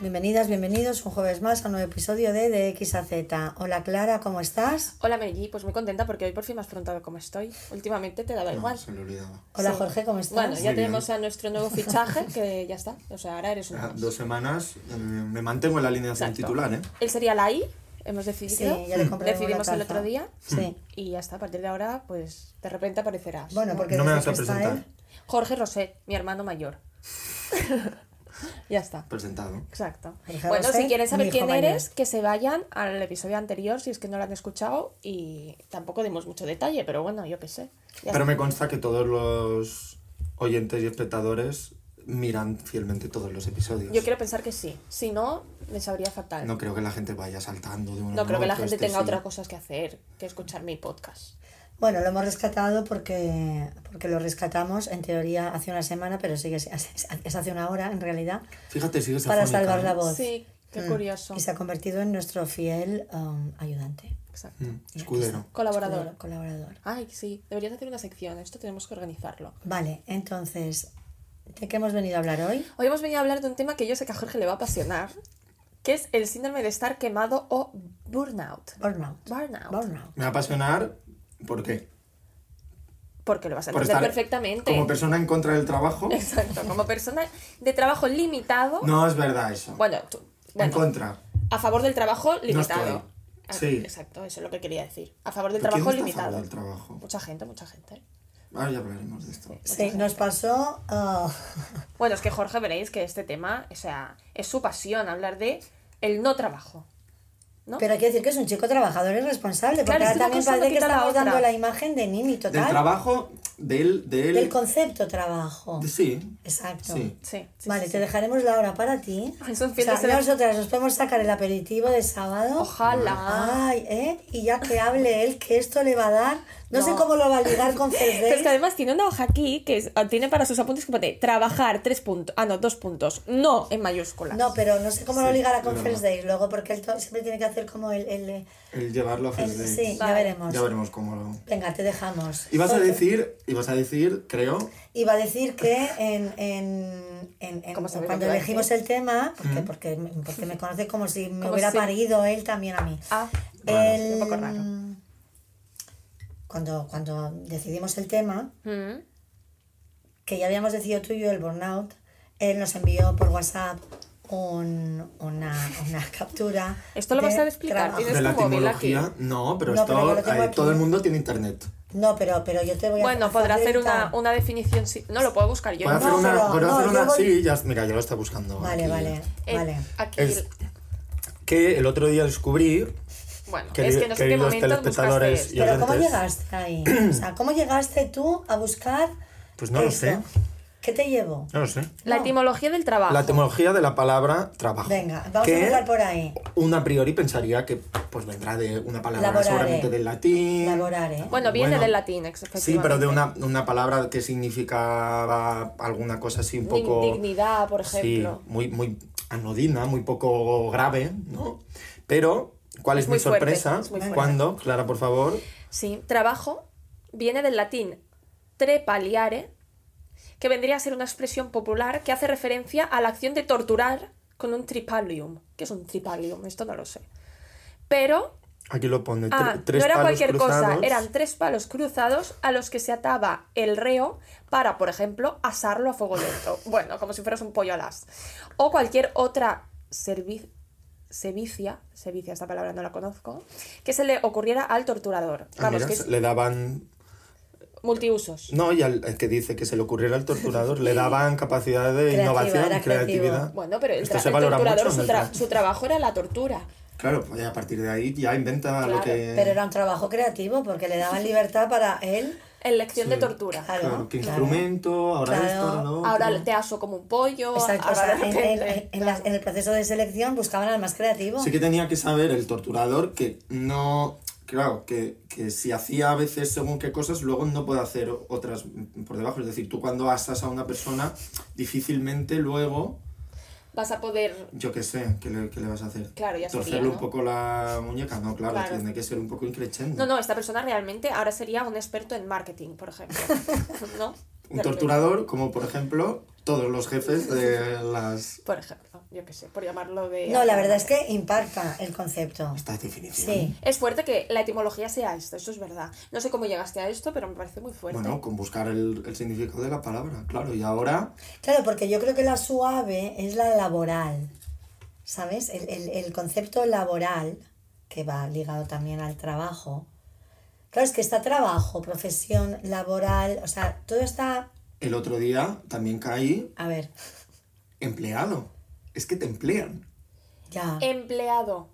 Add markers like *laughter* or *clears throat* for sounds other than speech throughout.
Bienvenidas, bienvenidos un jueves más a un nuevo episodio de De X a Z. Hola Clara, ¿cómo estás? Hola Mary, pues muy contenta porque hoy por fin me has preguntado cómo estoy. Últimamente te daba igual. Se me olvidaba. Hola Sí. Jorge, ¿cómo estás? Bueno, ya Muy tenemos bien. a nuestro nuevo fichaje que ya está. O sea, ahora eres un Ah, más. Dos semanas eh, me mantengo en la alineación Exacto. titular, ¿eh? Él sería la I, hemos decidido. Sí, ya le compramos Decidimos la el otro día. Sí. Y ya está, a partir de ahora, pues de repente aparecerás. Bueno, ¿no? porque No me vas a presentar. él- Jorge Roset, mi hermano mayor. *laughs* ya está. Presentado. Exacto. Bueno, Roset, si quieren saber quién eres, que se vayan al episodio anterior si es que no lo han escuchado y tampoco dimos mucho detalle, pero bueno, yo qué sé. Ya Pero está. me consta que todos los oyentes y espectadores miran fielmente todos los episodios. Yo quiero pensar que sí. Si no, les sabría fatal. No creo que la gente vaya saltando de uno No a creo que la gente este tenga sí. otras cosas que hacer que escuchar mi podcast. Bueno, lo hemos rescatado porque, porque lo rescatamos en teoría hace una semana, pero sigue es, *laughs* es hace una hora en realidad, Fíjate, sigues para afónica, salvar ¿eh? la voz. Sí, qué Mm. curioso. Y se ha convertido en nuestro fiel um, ayudante. Exacto. Mm, escudero. Colaborador. Colaborador. Ay, sí, deberías hacer una sección. Esto tenemos que organizarlo. Vale, entonces, ¿de qué hemos venido a hablar hoy? Hoy hemos venido a hablar de un tema que yo sé que a Jorge le va a apasionar, que es el síndrome de estar quemado o burnout. Burnout. Burnout. Burnout. Me va a apasionar, ¿por qué? Porque lo vas a entender perfectamente. Como persona en contra del trabajo. Exacto, como persona de trabajo limitado. No es verdad eso. Bueno, tú- en contra. a favor del trabajo limitado. Ah, estoy. Sí. Exacto, eso es lo que quería decir. A favor del ¿Pero quién trabajo a limitado. favor del trabajo? Mucha gente, mucha gente. Ahora ya hablaremos de esto. Sí, nos pasó... uh, Bueno, es que Jorge veréis que este tema, o sea, es su pasión hablar de el no trabajo. ¿No? Pero hay que decir que es un chico trabajador y responsable, porque Claro, ahora también parece que la estamos dando la imagen de Nini Del total. trabajo, del... del... Del concepto trabajo. Sí, Exacto. sí. Sí, sí, vale, sí, te sí. dejaremos la hora para ti. Es un O sea, nosotras nos podemos sacar el aperitivo de sábado. Ojalá. Ay, ¿eh? Y ya que hable él, que esto le va a dar. No, No. sé cómo lo va a ligar con *laughs* Pero es Thursday. que además tiene una hoja aquí que es- tiene para sus apuntes que pone trabajar tres puntos. Ah, no, dos puntos. No en mayúsculas. No, pero no sé cómo lo Sí, ligará con First verdad. Day luego, porque él siempre tiene que hacer como el. el, El llevarlo a First Dates. sí, ya veremos. Ya veremos cómo lo... Venga, te dejamos. Ibas a decir, ibas a decir, creo, Iba a decir que en, en, en, en- ¿Cómo sabes cuando lo elegimos el tema, porque, porque, me- porque *laughs* me conoce como si me Como hubiera si- parido él también a mí. Ah, El- un poco raro. Cuando, cuando decidimos el tema, Mm. que ya habíamos decidido tú y yo el burnout, él nos envió por WhatsApp un- una, una *laughs* captura. ¿Esto lo vas a explicar? ¿Tienes de la tu móvil aquí? No, pero No, esto, pero lo tengo eh, aquí. todo el mundo tiene internet. No, pero, pero yo te voy a Bueno, podrá hacer una, una definición. sí- No, lo puedo buscar yo. Puedo no, hacer una, pero- puedo no, hacer una, voy- sí, ya, mira, ya lo está buscando. Vale, aquí. vale, Eh, vale. Aquí. Es- Que el otro día descubrí, Bueno, es que no sé qué momento buscaste esto. Pero ¿cómo llegaste ahí? O sea, *clears throat* ¿cómo llegaste tú a buscar pues no lo sé, ¿Qué te llevó? no lo sé. La No. etimología del trabajo. La etimología de la palabra trabajo. Venga, vamos que a empezar por ahí. Una a priori pensaría que pues vendrá de una palabra Laborare. seguramente del latín. Laborare. Bueno, viene Bueno, del latín, ex- Sí, pero de una, una palabra que significaba alguna cosa así un poco... Dignidad, por ejemplo. Sí, muy, muy anodina, muy poco grave, ¿no? Pero, ¿cuál es, Es mi fuerte, sorpresa? es fuerte. Cuando, Clara, por favor, Sí, trabajo viene del latín trepaliare, que vendría a ser una expresión popular que hace referencia a la acción de torturar con un tripalium. ¿Qué es un tripalium? Esto no lo sé. Pero aquí lo pone, tre- Ah, tres no era palos cualquier cosa, eran tres palos cruzados a los que se ataba el reo para, por ejemplo, asarlo a fuego lento. Bueno, como si fueras un pollo al as. O cualquier otra servi- sevicia, sevicia, esta palabra no la conozco, que se le ocurriera al torturador. Ah, Vamos, mira, que es le daban... multiusos. No, y al que dice que se le ocurriera al torturador, le daban capacidad de *laughs* Creativa, innovación, creativo. creatividad. Bueno, pero el, Esto se el torturador, mucho su, el tra- tra- su trabajo era la tortura. Claro, pues a partir de ahí ya inventa lo que... Pero era un trabajo creativo porque le daban libertad para él. Elección de Sí. tortura. Claro, Claro, qué claro. instrumento, ahora Claro. esto, ahora lo. Ahora te aso como un pollo. Exacto, o ahora sea, de en, repente- en- en *laughs* las- en el proceso de selección buscaban al más creativo. Sí que tenía que saber el torturador que no... Claro, que, que si hacía a veces según qué cosas, luego no puede hacer otras por debajo. Es decir, tú cuando asas a una persona, difícilmente luego, Vas a poder yo qué sé, ¿qué le, qué le vas a hacer? Claro, ya Torcerle sería, un ¿no? poco la muñeca, no, claro, Claro. tiene que ser un poco increchendo. No, no, esta persona realmente ahora sería un experto en marketing, por ejemplo. *laughs* ¿No? Un torturador, como por ejemplo, todos los jefes de las... Por ejemplo, yo qué sé, por llamarlo de... No, la verdad es que impacta el concepto. Esta definición. Sí. Es fuerte que la etimología sea esto, eso es verdad. No sé cómo llegaste a esto, pero me parece muy fuerte. Bueno, con buscar el, el significado de la palabra, claro. Y ahora, Claro, porque yo creo que la suave es la laboral, ¿sabes? El, el, el concepto laboral, que va ligado también al trabajo. Claro, es que está trabajo, profesión, laboral, o sea, todo está... el otro día también caí A ver, empleado. Es que te emplean. ya. Empleado.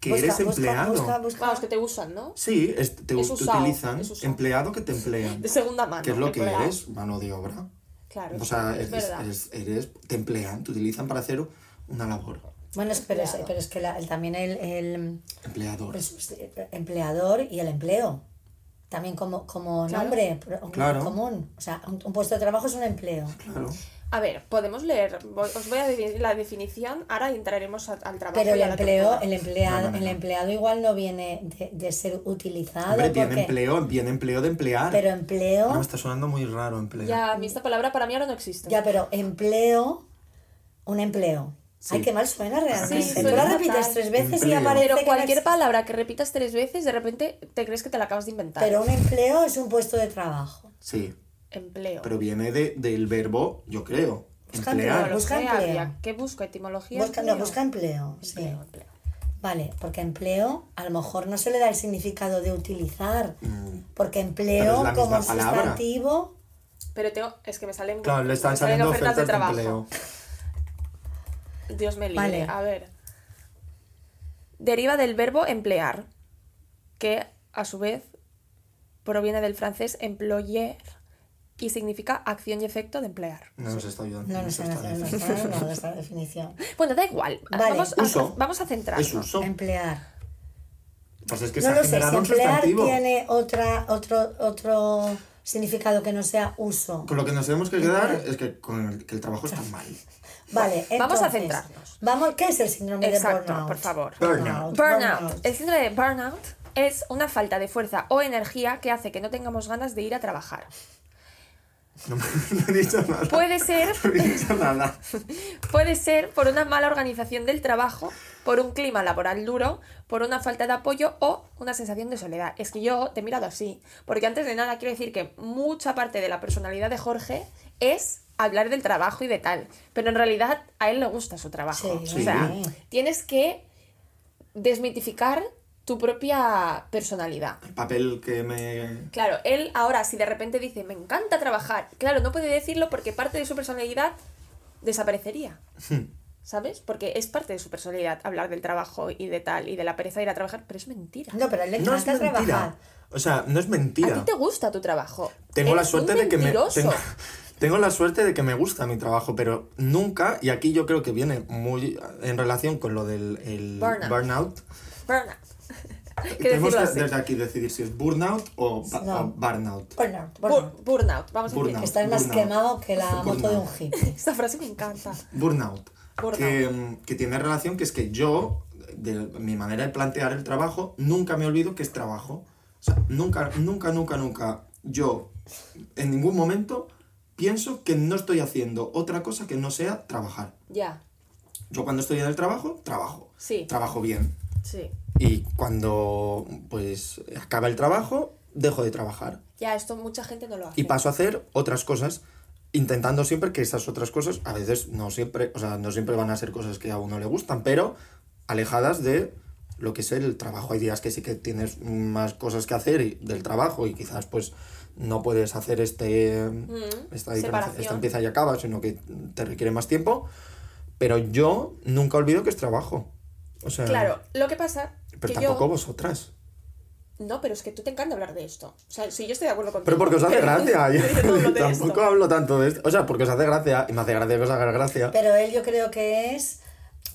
Que Busca, eres busca, empleado. busca, busca. Vamos, que te usan, ¿no? Sí, es- te, Es te utilizan. es. Empleado que te emplean. De segunda mano. ¿Qué es lo que eres? Mano de obra. Claro, O sea, es eres, verdad. eres- eres- te emplean, te utilizan para hacer una labor. Bueno, es- pero, es, pero es que la- el- también el, el, Empleador. el subs- empleador y el empleo. También como, como Claro. nombre Claro. común. O sea, un, un puesto de trabajo es un empleo. Claro. A ver, podemos leer, os voy a decir la definición, ahora entraremos al trabajo. Pero el y empleo, el empleado, No, no, no, el no. empleado igual no viene de, de ser utilizado. Hombre, tiene porque- empleo, tiene empleo de emplear. Pero empleo, me está sonando muy raro empleo. Ya, a mí esta palabra para mí ahora no existe. ya, pero empleo, un empleo. Sí. Ay, qué mal suena realmente. Sí, Tú la repites fatal. tres veces y Empleo. aparece Pero que no cualquier palabra que repitas tres veces, de repente te crees que te la acabas de inventar. Pero un empleo es un puesto de trabajo. Sí, Empleo. pero viene de, del verbo, yo creo. Busca emplear. empleo. busca empleo. ¿Qué busco? ¿Etimología? Busca, no, empleo? busca empleo. Sí. Empleo, empleo. Vale, porque empleo a lo mejor no se le da el significado de utilizar. Mm, Porque empleo como palabra. sustantivo. Pero tengo, es que me salen, Claro, le están me salen saliendo ofertas de ofertas de trabajo. empleo. Dios me libre. Vale. A ver. Deriva del verbo emplear, que a su vez proviene del francés employer y significa acción y efecto de emplear. No nos está ayudando. No, no nos está no, esta definición. *laughs* Bueno, da igual. Vale. Vamos, a, Uso. vamos a centrarnos. Es uso. Emplear. Pues es que no se ha lo sé, si emplear sustantivo. tiene otra, otro, otro significado que no sea uso. Con lo que nos tenemos que quedar es que, con el, que el trabajo está mal. *laughs* Vale, Vamos a entonces, centrarnos. Vamos, ¿qué es el síndrome Exacto, de burnout? por favor. Burnout. Burnout. El síndrome de burnout es una falta de fuerza o energía que hace que no tengamos ganas de ir a trabajar. No, he dicho nada. Puede ser *laughs* No he dicho nada. Puede ser por una mala organización del trabajo, por un clima laboral duro, por una falta de apoyo o una sensación de soledad. Es que yo te he mirado así, porque antes de nada quiero decir que mucha parte de la personalidad de Jorge es hablar del trabajo y de tal, pero en realidad a él le gusta su trabajo. Sí. O sea, Sí. tienes que desmitificar tu propia personalidad. El papel que me... Claro, él ahora si de repente dice, me encanta trabajar, claro, no puede decirlo porque parte de su personalidad desaparecería. ¿Sabes? Porque es parte de su personalidad hablar del trabajo y de tal y de la pereza de ir a trabajar, pero es mentira. No, pero a él le No es encanta mentira. trabajar. O sea, no es A mentira. ti te gusta tu trabajo. Tengo la suerte un de que me... Tengo, *laughs* tengo la suerte de que me gusta mi trabajo, pero nunca, y aquí yo creo que viene muy en relación con lo del el Burnout. burnout, Burnout. Tenemos que desde aquí decidir si es burnout o, ba- No. o burnout. Burnout, Bur- burnout. burnout, vamos a decir. Burnout. Estás más Burnout. quemado que la moto de un hippie. *laughs* Esta frase me encanta. Burnout. Burnout. Que, que tiene relación que es que yo, de mi manera de plantear el trabajo, nunca me olvido que es trabajo. O sea, nunca, nunca, nunca, nunca, yo, en ningún momento, pienso que no estoy haciendo otra cosa que no sea trabajar. Ya, Yo cuando estoy en el trabajo, trabajo. Sí. Trabajo bien. sí. Y cuando, pues, acaba el trabajo, dejo de trabajar. Ya, esto mucha gente no lo hace. Y paso a hacer otras cosas, intentando siempre que esas otras cosas, a veces no siempre, o sea, no siempre van a ser cosas que a uno le gustan, pero alejadas de lo que es el trabajo. Hay días que sí que tienes más cosas que hacer y- del trabajo y quizás pues no puedes hacer este esta, diferencia- separación. esta empieza y acaba, sino que te requiere más tiempo. Pero yo nunca olvido que es trabajo. O sea, Claro, lo que pasa pero tampoco yo... vosotras. No, pero es que tú te encanta hablar de esto. O sea, sí, yo estoy de acuerdo contigo. Pero porque os hace *laughs* gracia. yo no Tampoco esto. hablo tanto de esto. O sea, porque os hace gracia y me hace gracia que os haga gracia. Pero él yo creo que es,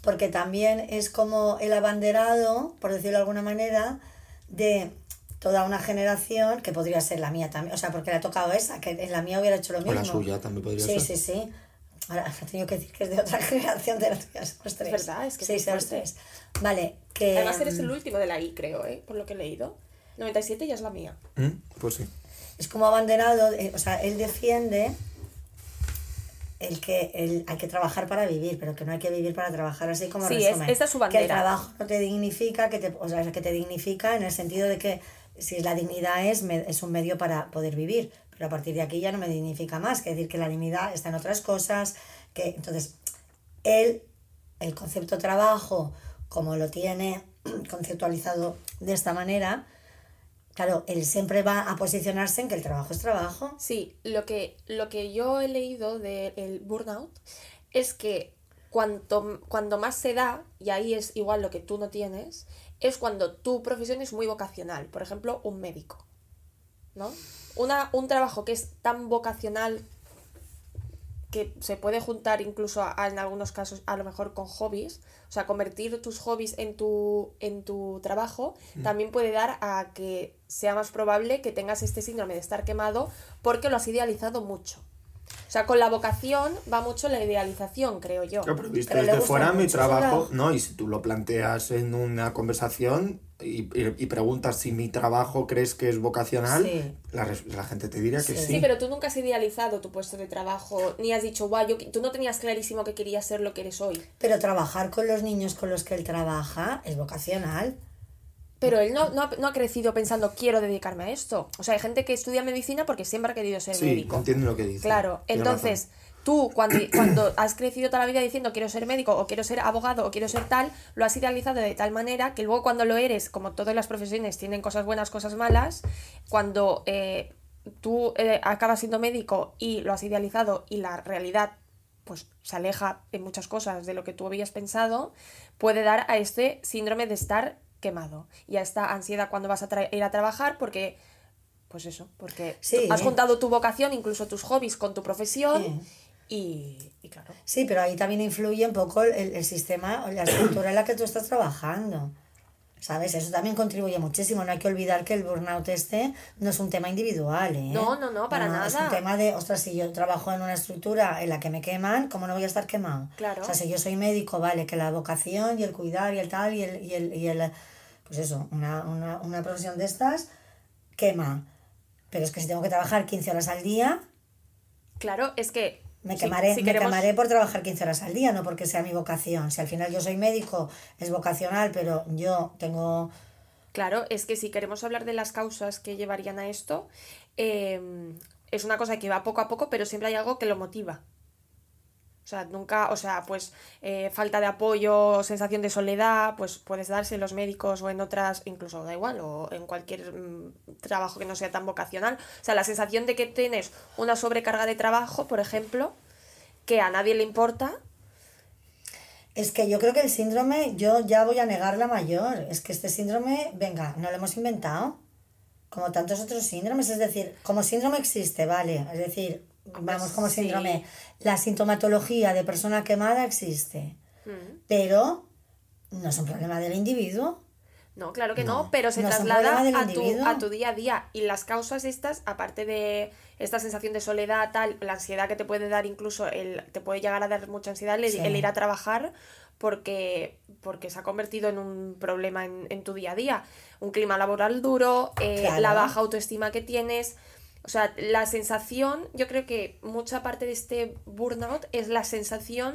porque también es como el abanderado, por decirlo de alguna manera, de toda una generación, que podría ser la mía también, o sea, porque le ha tocado esa, que en la mía hubiera hecho lo O mismo. la suya también podría Sí, ser. sí, sí. Ahora, *laughs* he tenido que decir que es de otra *laughs* generación de las tuyas, somos tres. verdad, es que Sí, es somos tres. Vale, que... Además eres el último de la I, creo, ¿eh? Por lo que he leído. 97 ya es la mía. ¿Mm? Pues sí. es como abanderado, eh, o sea, él defiende el que el, hay que trabajar para vivir, pero que no hay que vivir para trabajar así como Sí, es- resumen. esa es su Que el bandera. trabajo no te dignifica, que te, o sea, que te dignifica en el sentido de que si la dignidad es, me- es un medio para poder vivir, pero a partir de aquí ya no me dignifica más, que decir que la dignidad está en otras cosas, que entonces él, el concepto trabajo, como lo tiene *clears throat* conceptualizado de esta manera, claro, él siempre va a posicionarse en que el trabajo es trabajo. Sí, lo que, lo que yo he leído del burnout es que cuanto, cuando más se da, y ahí es igual lo que tú no tienes, es cuando tu profesión es muy vocacional. Por ejemplo, un médico. ¿No? Una, un trabajo que es tan vocacional que se puede juntar incluso a- a- en algunos casos a lo mejor con hobbies, o sea, convertir tus hobbies en tu, en tu trabajo, también puede dar a que sea más probable que tengas este síndrome de estar quemado porque lo has idealizado mucho. O sea, con la vocación va mucho la idealización, creo yo. Claro, pero visto Pero desde fuera mi trabajo, trabajo. no, y si tú lo planteas en una conversación y, y- y preguntas si mi trabajo crees que es vocacional, Sí. la, la gente te diría que Sí. sí. Sí, pero tú nunca has idealizado tu puesto de trabajo, ni has dicho, guau, yo, tú no tenías clarísimo que querías ser lo que eres hoy. Pero trabajar con los niños con los que él trabaja es vocacional. Pero él no, no, ha, no ha crecido pensando, quiero dedicarme a esto. O sea, hay gente que estudia medicina porque siempre ha querido ser Sí, médico. entiendo lo que dices. Claro, entonces tú cuando, *coughs* cuando has crecido toda la vida diciendo quiero ser médico o quiero ser abogado o quiero ser tal, lo has idealizado de tal manera que luego cuando lo eres, como todas las profesiones tienen cosas buenas, cosas malas, cuando eh, tú eh, acabas siendo médico y lo has idealizado y la realidad pues se aleja en muchas cosas de lo que tú habías pensado, puede dar a este síndrome de estar quemado y a esta ansiedad cuando vas a ir a trabajar porque pues eso, porque Sí. has juntado tu vocación, incluso tus hobbies con tu profesión y, y claro. Sí, pero ahí también influye un poco el, el sistema o la estructura en la que tú estás trabajando. ¿Sabes? Eso también contribuye muchísimo. No hay que olvidar que el burnout este no es un tema individual, ¿eh? No, no, no, para Es un nada. tema de, ostras, si yo trabajo en una estructura en la que me queman, ¿cómo no voy a estar quemado? Claro. O sea, si yo soy médico, vale, que la vocación y el cuidar y el tal y el, y el, y el pues eso, una, una, una profesión de estas quema. Pero es que si tengo que trabajar 15 horas al día, Claro, es que me quemaré, si me queremos- quemaré por trabajar 15 horas al día, no porque sea mi vocación. Si al final yo soy médico, es vocacional, pero yo tengo... Claro, es que si queremos hablar de las causas que llevarían a esto, eh, es una cosa que va poco a poco, pero siempre hay algo que lo motiva. O sea, nunca, o sea, pues eh, falta de apoyo, sensación de soledad, pues puedes darse en los médicos o en otras, incluso da igual, o en cualquier mm, trabajo que no sea tan vocacional. O sea, la sensación de que tienes una sobrecarga de trabajo, por ejemplo, que a nadie le importa, Es que yo creo que el síndrome, yo ya voy a negar la mayor. Es que este síndrome, venga, no lo hemos inventado. Como tantos otros síndromes. Es decir, como síndrome existe, vale. Es decir, vamos como sí. síndrome. La sintomatología de persona quemada existe. Pero no es un problema del individuo. No, claro que no, No. pero se No traslada a tu, a tu día a día. Y las causas estas, aparte de esta sensación de soledad, tal, la ansiedad que te puede dar incluso, el, te puede llegar a dar mucha ansiedad el, Sí. el ir a trabajar porque, porque se ha convertido en un problema en, en tu día a día. Un clima laboral duro, eh, Claro. la baja autoestima que tienes. O sea, la sensación, yo creo que mucha parte de este burnout es la sensación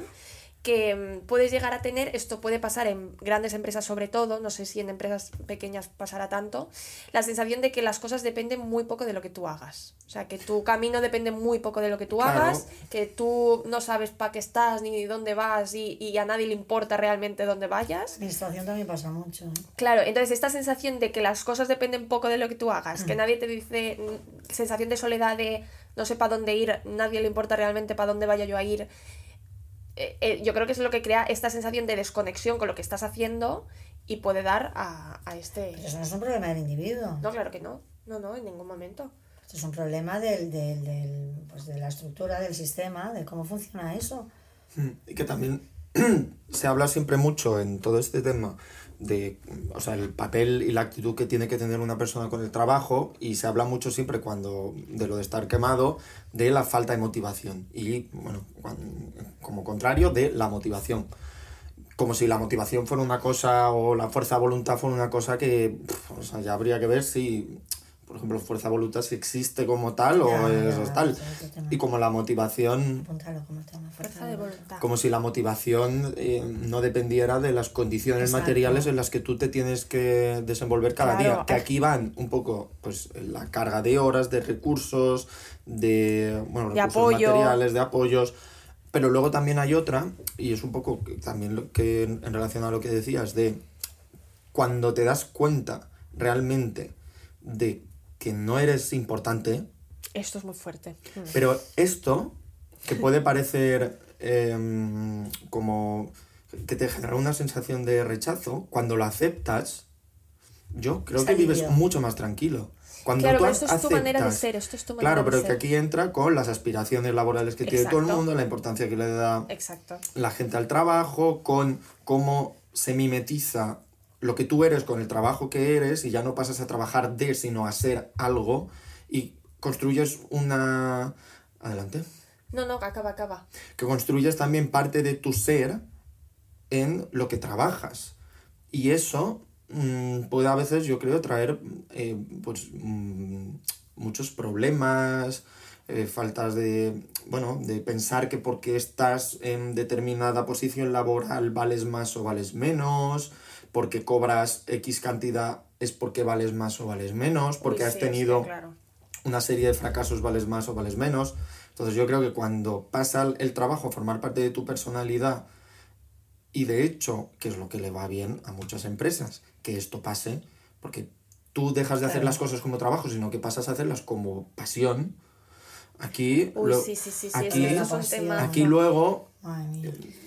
que mm, puedes llegar a tener, esto puede pasar en grandes empresas sobre todo, no sé si en empresas pequeñas pasará tanto, la sensación de que las cosas dependen muy poco de lo que tú hagas. O sea, que tu camino depende muy poco de lo que tú Claro. hagas, que tú no sabes para qué estás ni dónde vas y, y a nadie le importa realmente dónde vayas. Administración también pasa mucho. ¿eh? Claro, entonces esta sensación de que las cosas dependen poco de lo que tú hagas, que nadie te dice, mm, sensación de soledad de no sé para dónde ir, nadie le importa realmente para dónde vaya yo a ir, eh, eh, yo creo que es lo que crea esta sensación de desconexión con lo que estás haciendo y puede dar a, a este... Pero eso no es un problema del individuo. No, claro que no, no, no, en ningún momento. Esto es un problema del, del, del, pues de la estructura del sistema, de cómo funciona eso. Mm, Y que también *clears throat* se habla siempre mucho en todo este tema de, o sea, el papel y la actitud que tiene que tener una persona con el trabajo y se habla mucho siempre cuando de lo de estar quemado de la falta de motivación y bueno, como contrario de la motivación. Como si la motivación fuera una cosa o la fuerza de voluntad fuera una cosa que, o sea, ya habría que ver si por ejemplo, fuerza de voluntad si existe como tal o Ya, es ya, tal. Y como la motivación, Apúntalo como tema. Fuerza de voluntad. como si la motivación eh, no dependiera de las condiciones Exacto. materiales en las que tú te tienes que desenvolver cada Claro, día. Que aquí van un poco pues la carga de horas, de recursos, de, bueno, De recursos apoyo. materiales, de apoyos. Pero luego también hay otra, y es un poco también lo que en en relación a lo que decías, de cuando te das cuenta realmente de que no eres importante, Esto es muy fuerte. Mm. pero esto, que puede parecer em, como que te genera una sensación de rechazo, cuando lo aceptas, yo creo que vives mucho más tranquilo. Cuando Claro, tú pero esto es tu manera de aceptas- ser, esto es tu manera Claro, de pero que aquí entra con las aspiraciones laborales que tiene todo el mundo, la importancia que le da Exacto. la gente al trabajo, con cómo se mimetiza lo que tú eres con el trabajo que eres y ya no pasas a trabajar de, sino a ser algo y construyes una... Adelante. No, no, acaba, acaba. Que construyes también parte de tu ser en lo que trabajas. Y eso mm, puede a veces, yo creo, traer eh, pues, mm, muchos problemas, eh, faltas de, bueno, de pensar que porque estás en determinada posición laboral vales más o vales menos, porque cobras X cantidad es porque vales más o vales menos, porque Uy, has sí, tenido sí, claro. una serie de fracasos vales más o vales menos. Entonces yo creo que cuando pasa el- trabajo a formar parte de tu personalidad y de hecho, que es lo que le va bien a muchas empresas, que esto pase, porque tú dejas de hacer las cosas como trabajo, sino que pasas a hacerlas como pasión. Aquí, Uy, lo- sí, sí, sí, sí, aquí, aquí luego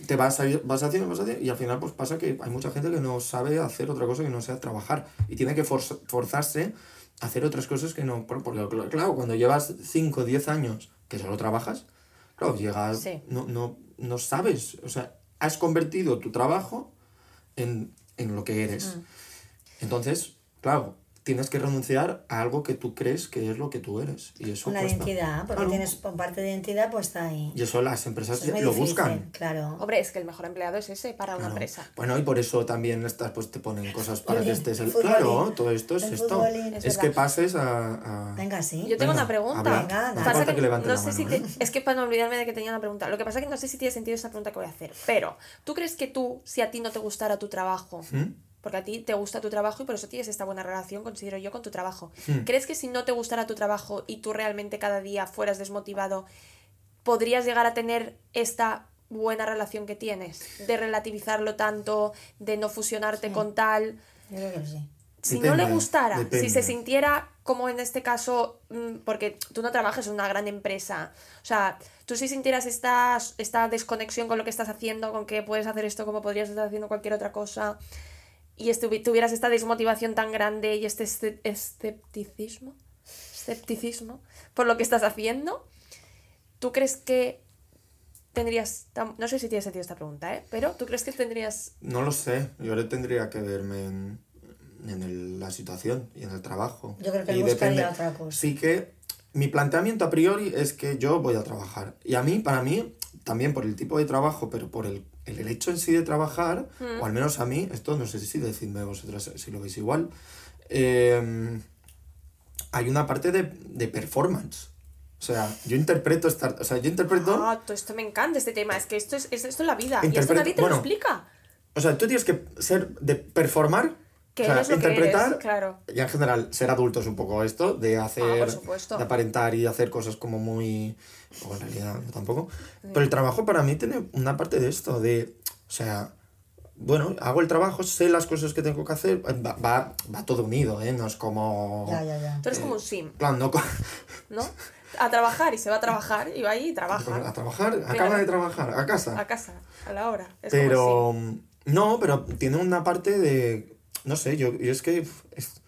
te vas, a, ir- vas haciendo, vas haciendo, y al final pues pasa que hay mucha gente que no sabe hacer otra cosa que no sea trabajar y tiene que forz- forzarse a hacer otras cosas que no, por- porque cl- claro, cuando llevas 5 o 10 años que solo trabajas, claro, llegas, Sí. no, no, no sabes, o sea, has convertido tu trabajo en, en lo que eres. Mm. Entonces, claro, tienes que renunciar a algo que tú crees que es lo que tú eres. Y eso Una cuesta. identidad, porque Claro. tienes parte de identidad puesta ahí. Y eso las empresas Eso es muy lo difícil, buscan. Claro. Hombre, es que el mejor empleado es ese para una empresa. Bueno, y por eso también estas, pues te ponen cosas para que estés el... Claro, todo esto es El esto. futbolín, Es, es que pases a... a- Venga, sí. Yo tengo Venga, una pregunta. habla. Venga, No Pasa que, levantes no sé mano, si te- ¿eh? es que para no olvidarme de que tenía una pregunta. Lo que pasa es que no sé si tiene sentido esa pregunta que voy a hacer. Pero, ¿tú crees que tú, si a ti no te gustara tu trabajo, ¿Mm? Porque a ti te gusta tu trabajo y por eso tienes esta buena relación, considero yo, con tu trabajo. Hmm. ¿Crees que si no te gustara tu trabajo y tú realmente cada día fueras desmotivado, podrías llegar a tener esta buena relación que tienes? De relativizarlo tanto, de no fusionarte con tal. Yo creo que sí. Si no le gustara, si se sintiera como en este caso, mm, porque tú no trabajas en una gran empresa, o sea, tú si sintieras esta, esta desconexión con lo que estás haciendo, con que puedes hacer esto como podrías estar haciendo cualquier otra cosa, y tuvieras esta desmotivación tan grande y este esce- escepticismo, escepticismo por lo que estás haciendo, ¿tú crees que tendrías, no sé si tiene sentido esta pregunta, ¿eh? pero ¿tú crees que tendrías No lo sé. Yo ahora tendría que verme en, en el- la situación y en el trabajo. Yo creo que Y buscaría otra cosa. Sí que mi planteamiento a priori es que yo voy a trabajar. Y a mí, para mí, también por el tipo de trabajo, pero por el, el hecho en sí de trabajar, Mm. o al menos a mí, esto no sé si decidme vosotras si lo veis igual, eh, hay una parte de, de performance. O sea, yo interpreto esta, o sea, yo interpreto... Ah, todo esto me encanta este tema. Es que esto es, es esto es la vida. y esto nadie te bueno, lo explica. O sea, tú tienes que ser de performar, Que o sea, eres lo que interpretar, eres, claro. y en general ser adulto es un poco esto, de hacer, Ah, por supuesto. de aparentar y hacer cosas como muy, o en realidad no tampoco. Pero el trabajo para mí tiene una parte de esto, de, o sea, bueno, hago el trabajo, sé las cosas que tengo que hacer, va, va, va todo unido, ¿eh? No es como... Ya, ya, ya. Tú eres como un sim, plan, no ¿no? A trabajar y se va a trabajar y va ahí y a trabaja. trabajar, acaba de trabajar, a casa. A casa, a la hora. Es como Pero no, pero tiene una parte de no sé, yo, yo es que es,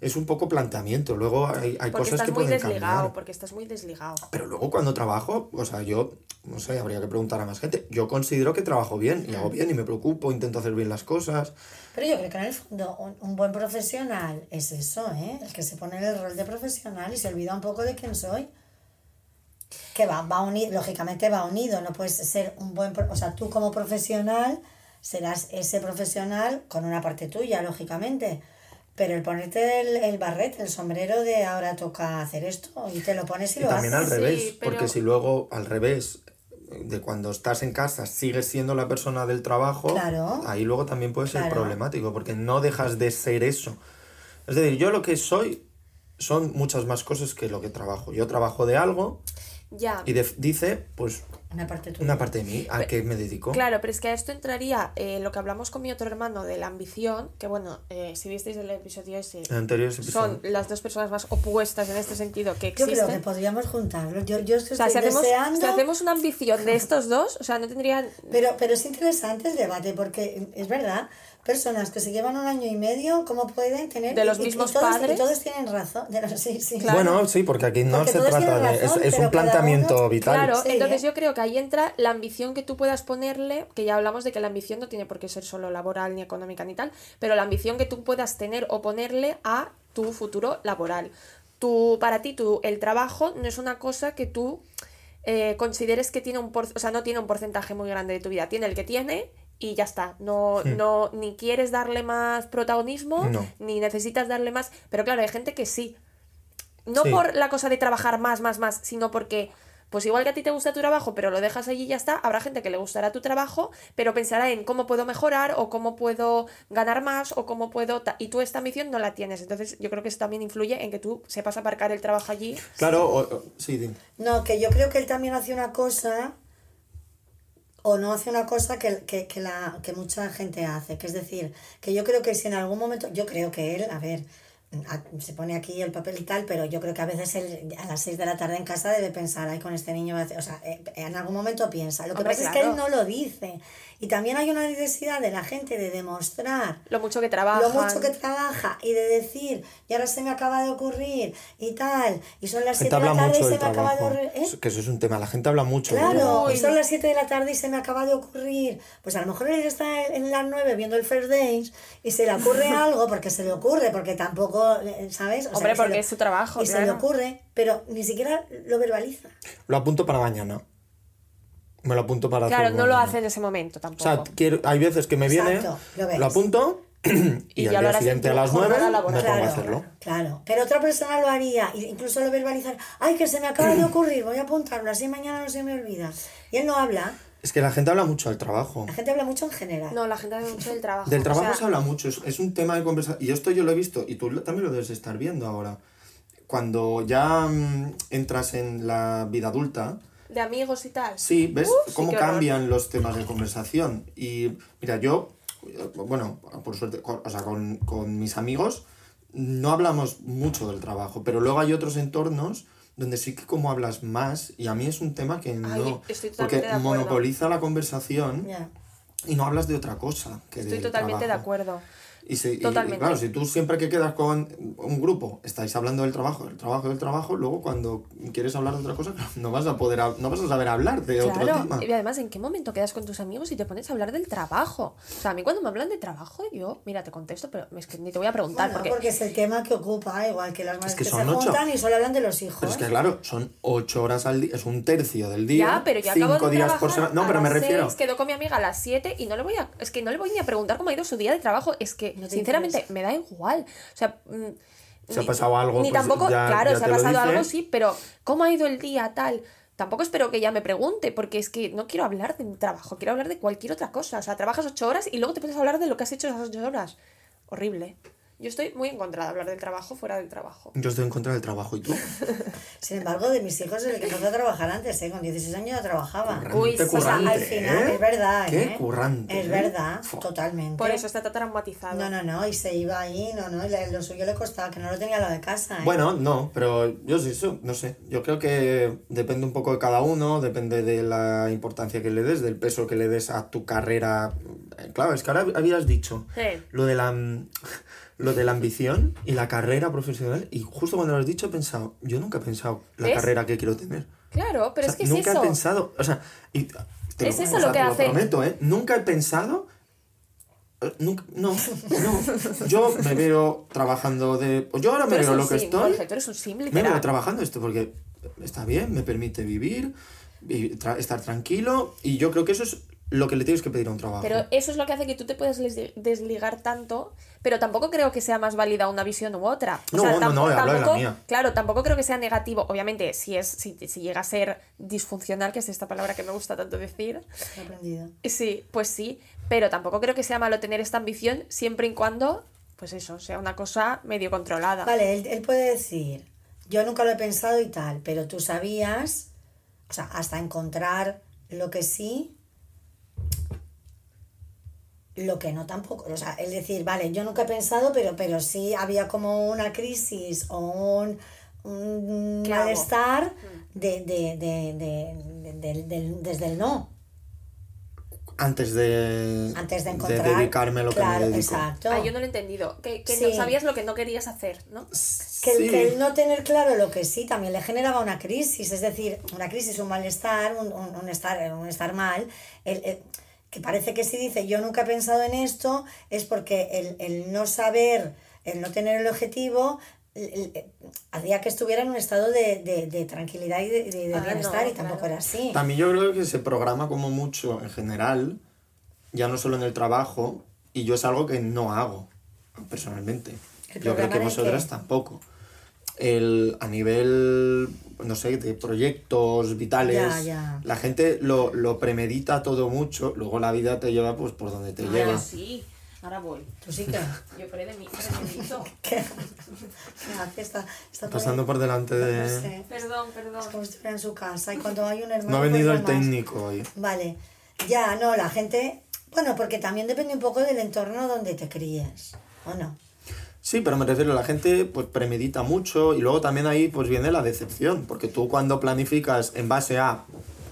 es un poco planteamiento. Luego hay, hay Porque cosas estás que muy pueden desligado, cambiar. porque estás muy desligado. Pero luego cuando trabajo, o sea, yo no sé, habría que preguntar a más gente. Yo considero que trabajo bien y hago bien y me preocupo, intento hacer bien las cosas. Pero yo creo que en el fondo un, un buen profesional es eso, ¿eh? El que se pone en el rol de profesional y se olvida un poco de quién soy. Que va, va unido, lógicamente va unido, no puedes ser un buen, o sea, tú como profesional serás ese profesional con una parte tuya, lógicamente. Pero el ponerte el, el barrete, el sombrero de ahora toca hacer esto y te lo pones y, Y lo también haces. al revés, sí, pero- porque si luego al revés de cuando estás en casa sigues siendo la persona del trabajo, Claro. ahí luego también puede ser Claro. problemático, porque no dejas de ser eso. Es decir, yo lo que soy son muchas más cosas que lo que trabajo. Yo trabajo de algo Ya. y de- dice, pues, Una parte tuya. una parte de mí a qué me dedico. Claro, pero es que a esto entraría eh, lo que hablamos con mi otro hermano de la ambición, que bueno, eh, si visteis el episodio ese, En anteriores son las dos personas más opuestas en este sentido que Yo creo que existen. podríamos juntarlos. Yo, yo es que O sea, estoy si hacemos, deseando... si hacemos una ambición de *laughs* estos dos, o sea, no tendrían... Pero, pero es interesante el debate porque es verdad, personas que se llevan un año y medio, ¿cómo pueden tener... De los y- y mismos todos, padres? Y todos tienen razón. De los- sí, sí. Bueno, sí, porque aquí no Porque se trata de... razón, es, un planteamiento uno- vital. Claro, Sí, entonces ¿eh? yo creo que ahí entra la ambición que tú puedas ponerle, que ya hablamos de que la ambición no tiene por qué ser solo laboral ni económica ni tal, pero la ambición que tú puedas tener o ponerle a tu futuro laboral. Tú, para ti, tú, el trabajo no es una cosa que tú eh, consideres que tiene un por- o sea, no tiene un porcentaje muy grande de tu vida, tiene el que tiene y ya está. No, no, ni quieres darle más protagonismo, No. ni necesitas darle más. Pero claro, hay gente que sí. No Sí. por la cosa de trabajar más, más, más, sino porque, pues igual que a ti te gusta tu trabajo, pero lo dejas allí y ya está, habrá gente que le gustará tu trabajo, pero pensará en cómo puedo mejorar o cómo puedo ganar más o cómo puedo... ta- Y tú esta ambición no la tienes. Entonces yo creo que eso también influye en que tú sepas aparcar el trabajo allí. Claro, o- o- sí. No, que yo creo que él también hace una cosa o no hace una cosa que, que, que, la, que mucha gente hace, que es decir, que yo creo que si en algún momento, yo creo que él, a ver, a- se pone aquí el papel y tal, pero yo creo que a veces él a las 6 de la tarde en casa debe pensar, ay, con este niño, va a hacer-". o sea, eh, en algún momento piensa. Lo que Hombre, pasa es que claro. él no lo dice. Y también hay una necesidad de la gente de demostrar Lo mucho que trabaja. lo mucho que trabaja y de decir, y ahora se me acaba de ocurrir y tal, y son las La 7 gente de la tarde y se me acaba de trabajo. ocurrir. ¿eh? Que eso es un tema. La gente habla mucho. Claro, trabajo. y son las 7 de la tarde y se me acaba de ocurrir. Pues a lo mejor él está en las 9 viendo el First Days y se le ocurre *laughs* algo, porque se le ocurre, porque tampoco, eh, ¿sabes? O Hombre, porque es su trabajo, Y se le ocurre, pero ni siquiera lo verbaliza. Lo apunto para mañana. Me lo apunto para Claro, no lo hace en ese momento O tampoco. sea, quiero, hay veces que me viene, lo ves. lo apunto *clears throat* y, Y al día siguiente a las 9 jornada me pongo a hacerlo. claro. Pero otra persona lo haría, incluso lo verbalizar. Ay, que se me acaba de ocurrir, voy a apuntarlo, así mañana no se me olvida. Y él no habla. Es que la gente habla mucho del trabajo. La gente habla mucho en general. No, la gente habla mucho del *laughs* trabajo. Del o trabajo sea, se habla mucho, es, es un tema de conversación. Y esto yo lo he visto, y tú también lo debes estar viendo ahora. Cuando ya mm, entras en la vida adulta, De amigos y tal. sí, ves sí, cómo horror. cambian los temas de conversación. Y mira, yo, eh, bueno, por suerte, con, o sea, con, con mis amigos no hablamos mucho del trabajo, pero luego hay otros entornos donde sí que como hablas más, y a mí es un tema que no... estoy porque monopoliza la conversación y no hablas de otra cosa. Que Estoy totalmente de acuerdo. Y, si, y- y Totalmente. claro, si tú siempre que quedas con un grupo estáis hablando del trabajo, del trabajo, del trabajo, luego cuando quieres hablar de otra cosa, *laughs* no vas a poder, hab- no vas a saber hablar de otro tema. y además, ¿en qué momento quedas con tus amigos y te pones a hablar del trabajo? O sea, a mí cuando me hablan de trabajo, yo, mira, te contesto, pero es que ni te voy a preguntar Bueno, porque... porque... es el tema que ocupa, igual que las madres que que, son se ocho. juntan y solo hablan de los hijos. Pero es que claro, son ocho horas al día, es un tercio del día, Ya, pero yo cinco acabo de días por semana. No, pero me refiero. seis, quedo con mi amiga a las 7 y no le voy a... Es que no le voy ni a preguntar cómo ha ido su día de trabajo. Es que, No sinceramente, interesa. me da igual. O sea... mm, Si ha pasado algo, Ni pues tampoco... ya- claro, ya si ha pasado algo, sí, pero ¿cómo ha ido el día tal? Tampoco espero que ella me pregunte, porque es que no quiero hablar de mi trabajo, quiero hablar de cualquier otra cosa. O sea, trabajas ocho horas y luego te pones a hablar de lo que has hecho esas ocho horas. Horrible. Yo estoy muy en contra de hablar del trabajo fuera del trabajo. Yo estoy en contra del trabajo y tú. *laughs* Sin embargo, de mis hijos, el que empezó a trabajar antes, ¿eh? con 16 años ya trabajaba. Currante, Uy, O sea, currante, al final, ¿eh? es verdad, Qué ¿eh? currante. Es ¿eh? verdad, totalmente. Por eso está traumatizado. No, no, no, y se iba ahí, no, no, y le- lo suyo le costaba, que no lo tenía lo de casa, ¿eh? Bueno, no, pero yo sí, eso, no sé. Yo creo que depende un poco de cada uno, depende de la importancia que le des, del peso que le des a tu carrera. Claro, es que ahora habías dicho Sí. lo de la lo de la ambición y la carrera profesional y justo cuando lo has dicho he pensado, yo nunca he pensado la ¿Ves? carrera que quiero tener. Claro, pero O sea, es que es nunca eso. he pensado, o sea, y te Es eso o lo que te hace- Lo prometo, ¿eh? Nunca he pensado eh, nunca- no, no. Yo me veo trabajando de. Yo ahora me veo lo que sim, estoy. Jorge, tú eres un sim Me veo trabajando esto porque está bien, me permite vivir, y tra- estar tranquilo y yo creo que eso es lo que le tienes que pedir a un trabajo. Pero eso es lo que hace que tú te puedas desligar tanto, pero tampoco creo que sea más válida una visión u otra. O No, sea, no, no, de la tampoco- mía. Claro, tampoco creo que sea negativo. Obviamente, si es si, si llega a ser disfuncional, que es esta palabra que me gusta tanto decir, He aprendido. sí, pues sí, pero tampoco creo que sea malo tener esta ambición siempre y cuando, pues eso, sea una cosa medio controlada. Vale, él, él puede decir, yo nunca lo he pensado y tal, pero tú sabías, o sea, hasta encontrar lo que sí, lo que no tampoco. O sea, el decir, vale, yo nunca he pensado, pero, pero sí había como una crisis o un, un malestar de, de, de, de- de- del- del- desde el no. Antes de, Antes de encontrar. dedicarme a lo que claro, me dedico. Exacto. Ah, yo no lo he entendido. Que, que Sí. no sabías lo que no querías hacer, ¿no? Que, el- Sí. que el no tener claro lo que sí también le generaba una crisis, es decir, una crisis, un malestar, un, un- un estar, un estar mal. El, el- que parece que si dice yo nunca he pensado en esto, es porque el, el no saber, el no tener el objetivo, el- hacía que estuviera en un estado de, de- de tranquilidad y de, de- de Ah, bienestar, no, y tampoco claro. era así. También yo creo que se programa como mucho en general, ya no solo en el trabajo, y yo es algo que no hago personalmente. ¿El Yo creo que vosotras qué? tampoco. El, a nivel, no sé, de proyectos vitales, Ya, ya. la gente lo, lo premedita todo mucho, luego la vida te lleva pues por donde te Ah, lleva. yo sí, ahora voy. Tú sí que... Yo por de mí, premedito. *laughs* ¿Qué, qué hace? Está, está Pasando por delante No de... sé, Perdón, es perdón. como si estuviera en su casa y cuando hay un hermano... No ha pues venido ya el técnico hoy. Vale, ya, no, la gente, bueno, porque también depende un poco del entorno donde te críes, ¿o no? Sí, pero me refiero, la gente pues premedita mucho y luego también ahí pues viene la decepción, porque tú cuando planificas en base a